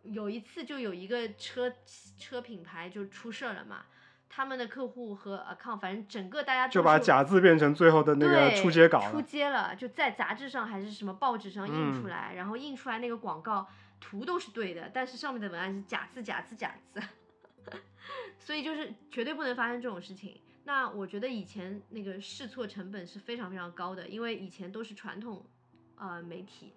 有一次就有一个车车品牌就出事儿了嘛，他们的客户和 account，反正整个大家就把假字变成最后的那个对出街稿出了。街了，就在杂志上还是什么报纸上印出嗯来，然后印出来那个广告图都是对的，但是上面的文案是假字假字假字，所以就是绝对不能发生这种事情。那我觉得以前那个试错成本是非常非常高的，因为以前都是传统呃媒体，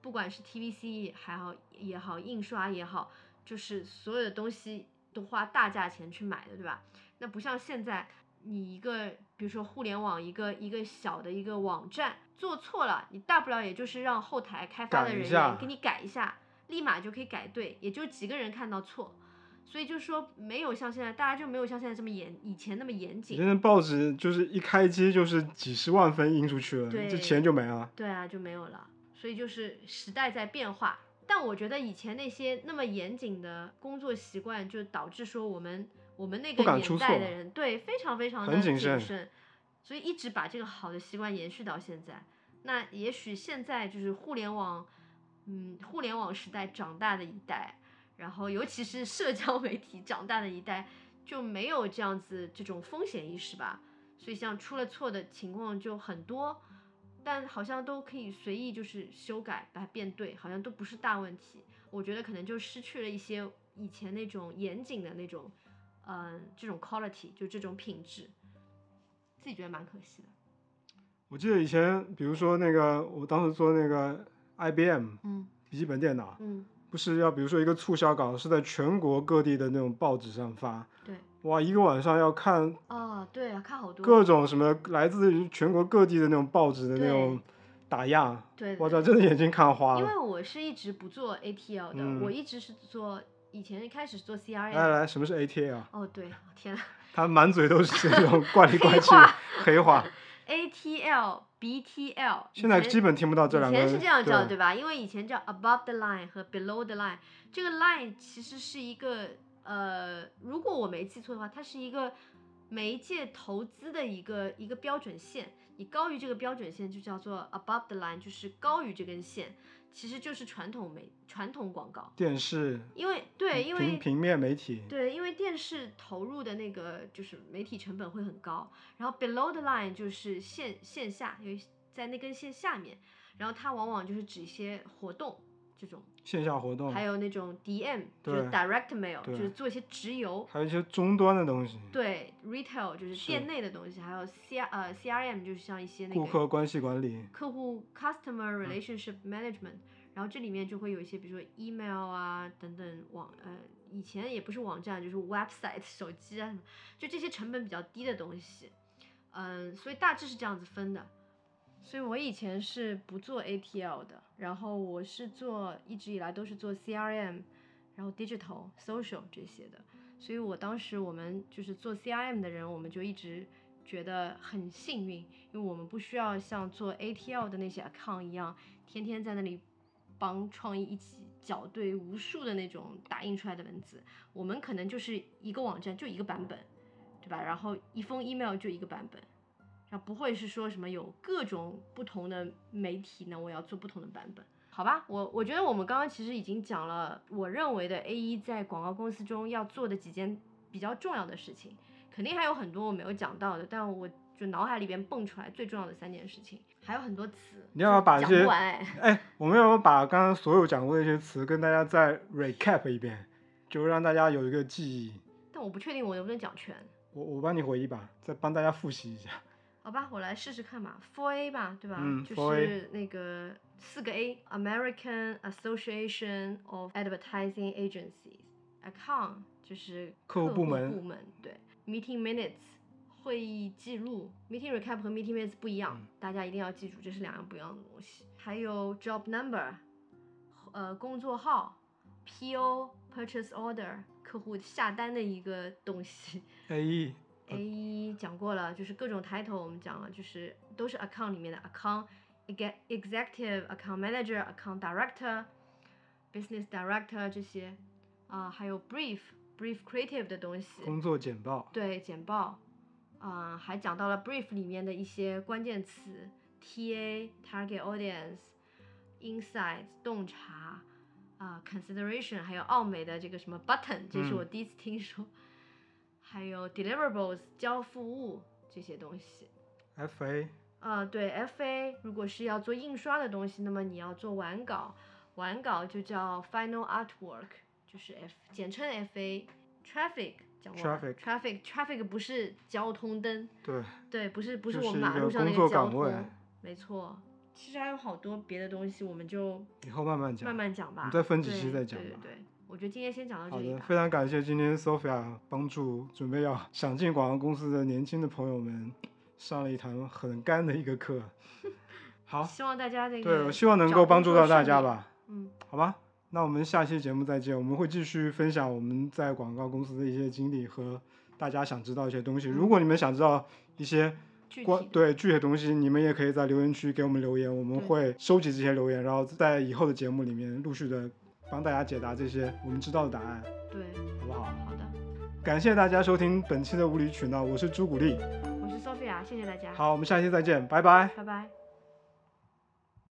不管是 TVC 还好也好，印刷也好，就是所有的东西都花大价钱去买的，对吧？那不像现在，你一个比如说互联网一个一个小的一个网站做错了，你大不了也就是让后台开发的人员给你改一下，立马就可以改对，也就几个人看到错，所以就说没有像现在大家就没有像现在这么严，以前那么严谨。现在报纸就是一开机就是几十万份印出去了，对这钱就没了。对啊，就没有了。所以就是时代在变化，但我觉得以前那些那么严谨的工作习惯，就导致说我们我们那个年代的人，对非常非常的谨慎所以一直把这个好的习惯延续到现在。那也许现在就是互联网，嗯，互联网时代长大的一代，然后尤其是社交媒体长大的一代，就没有这样子这种风险意识吧。所以像出了错的情况就很多，但好像都可以随意就是修改把它变对，好像都不是大问题。我觉得可能就失去了一些以前那种严谨的那种，嗯、这种 quality，就这种品质，自己觉得蛮可惜的。我记得以前，比如说那个，我当时做那个 IBM 嗯笔记本电脑，嗯，不是要比如说一个促销稿是在全国各地的那种报纸上发，对，哇，一个晚上要看啊，对啊，看好多各种什么来自全国各地的那种报纸的那种打样，对我操，真的眼睛看花了。因为我是一直不做 ATL 的，嗯我一直是做以前一开始是做 CRM。来来，什么是 ATA 啊？哦，对，天啊他满嘴都是这种 怪里怪气的黑话，，ATL、BTL，现在基本听不到这两个。以前是这样叫，对对吧？因为以前叫 above the line 和 below the line，这个 line 其实是一个呃，如果我没记错的话，它是一个媒介投资的一个一个标准线。你高于这个标准线就叫做 above the line，就是高于这根线，其实就是传统媒传统广告。电视、因为对，因为平平面媒体，对，因为电视投入的那个就是媒体成本会很高，然后 below the line 就是线线下，因为在那根线下面，然后它往往就是指一些活动这种，线下活动，还有那种 DM 就是 direct mail，就是做一些直邮，还有一些终端的东西，对 retail 就是是店内的东西，还有 C R 呃 CRM 就是像一些那个顾客关系管理，客户 customer relationship management，、然后这里面就会有一些，比如说 email 啊等等网呃，以前也不是网站，就是 website 手机啊什么，就这些成本比较低的东西，嗯，所以大致是这样子分的。所以我以前是不做 ATL 的，然后我是做一直以来都是做 CRM，然后 digital、social 这些的。所以我当时我们就是做 CRM 的人，我们就一直觉得很幸运，因为我们不需要像做 ATL 的那些 account 一样，天天在那里帮创意一起校对无数的那种打印出来的文字。我们可能就是一个网站就一个版本，对吧？然后一封 email 就一个版本，然后不会是说什么有各种不同的媒体呢，我要做不同的版本。好吧，我我觉得我们刚刚其实已经讲了，我认为的 A 一在广告公司中要做的几件比较重要的事情，肯定还有很多我没有讲到的，但我就脑海里边蹦出来最重要的三件事情，还有很多词，你要不要把讲这些哎。哎，我们要不要把刚刚所有讲过的一些词跟大家再 recap 一遍，就让大家有一个记忆。但我不确定我能不能讲全。我我帮你回忆吧，再帮大家复习一下。好吧，我来试试看吧。Four A 吧，对吧？嗯就是那个四个 A，American Association of Advertising Agencies，Account 就是客户部门部门对，Meeting Minutes 会议记录，Meeting Recap 和 Meeting Minutes 不一样，嗯大家一定要记住，这是两样不一样的东西。还有 Job Number，呃，工作号，PO Purchase Order，客户下单的一个东西。A E A 一讲过了，就是各种 title 我们讲了，就是都是 account 里面的 account exe- executive、account manager、account director、business director 这些啊、还有 brief、brief creative 的东西，工作简报，对简报啊、还讲到了 brief 里面的一些关键词，TA、target audience、insights、洞察啊、consideration，还有奥美的这个什么 button，这是我嗯第一次听说。还有 deliverables 交付物这些东西。F A 呃，对，FA 如果是要做印刷的东西，那么你要做完稿，完稿就叫 final artwork，就是 F，简称 FA。Traffic 讲过了 Traffic traffic traffic 不是交通灯，对，对，不是不是我们马路上那个交通，没错。其实还有好多别的东西，我们就以后慢慢讲。慢慢讲吧。们再分几对期再讲吧对对对，我觉得今天先讲到这里吧。非常感谢今天 Sophia 帮助准备要想进广告公司的年轻的朋友们上了一堂很干的一个课。好，希望大家这个对，我希望能够帮助到大。家吧，嗯，好吧？那我们下期节目再见，我们会继续分享我们在广告公司的一些经历和大家想知道一些东西。如果你们想知道一些关对具体的东西，你们也可以在留言区给我们留言，我们会收集这些留言，然后在以后的节目里面陆续的帮大家解答这些我们知道的答案，对，好不好？好的，感谢大家收听本期的无理取闹，我是朱古力。我是 Sophia，谢谢大家，好，我们下期再见，拜拜。拜拜。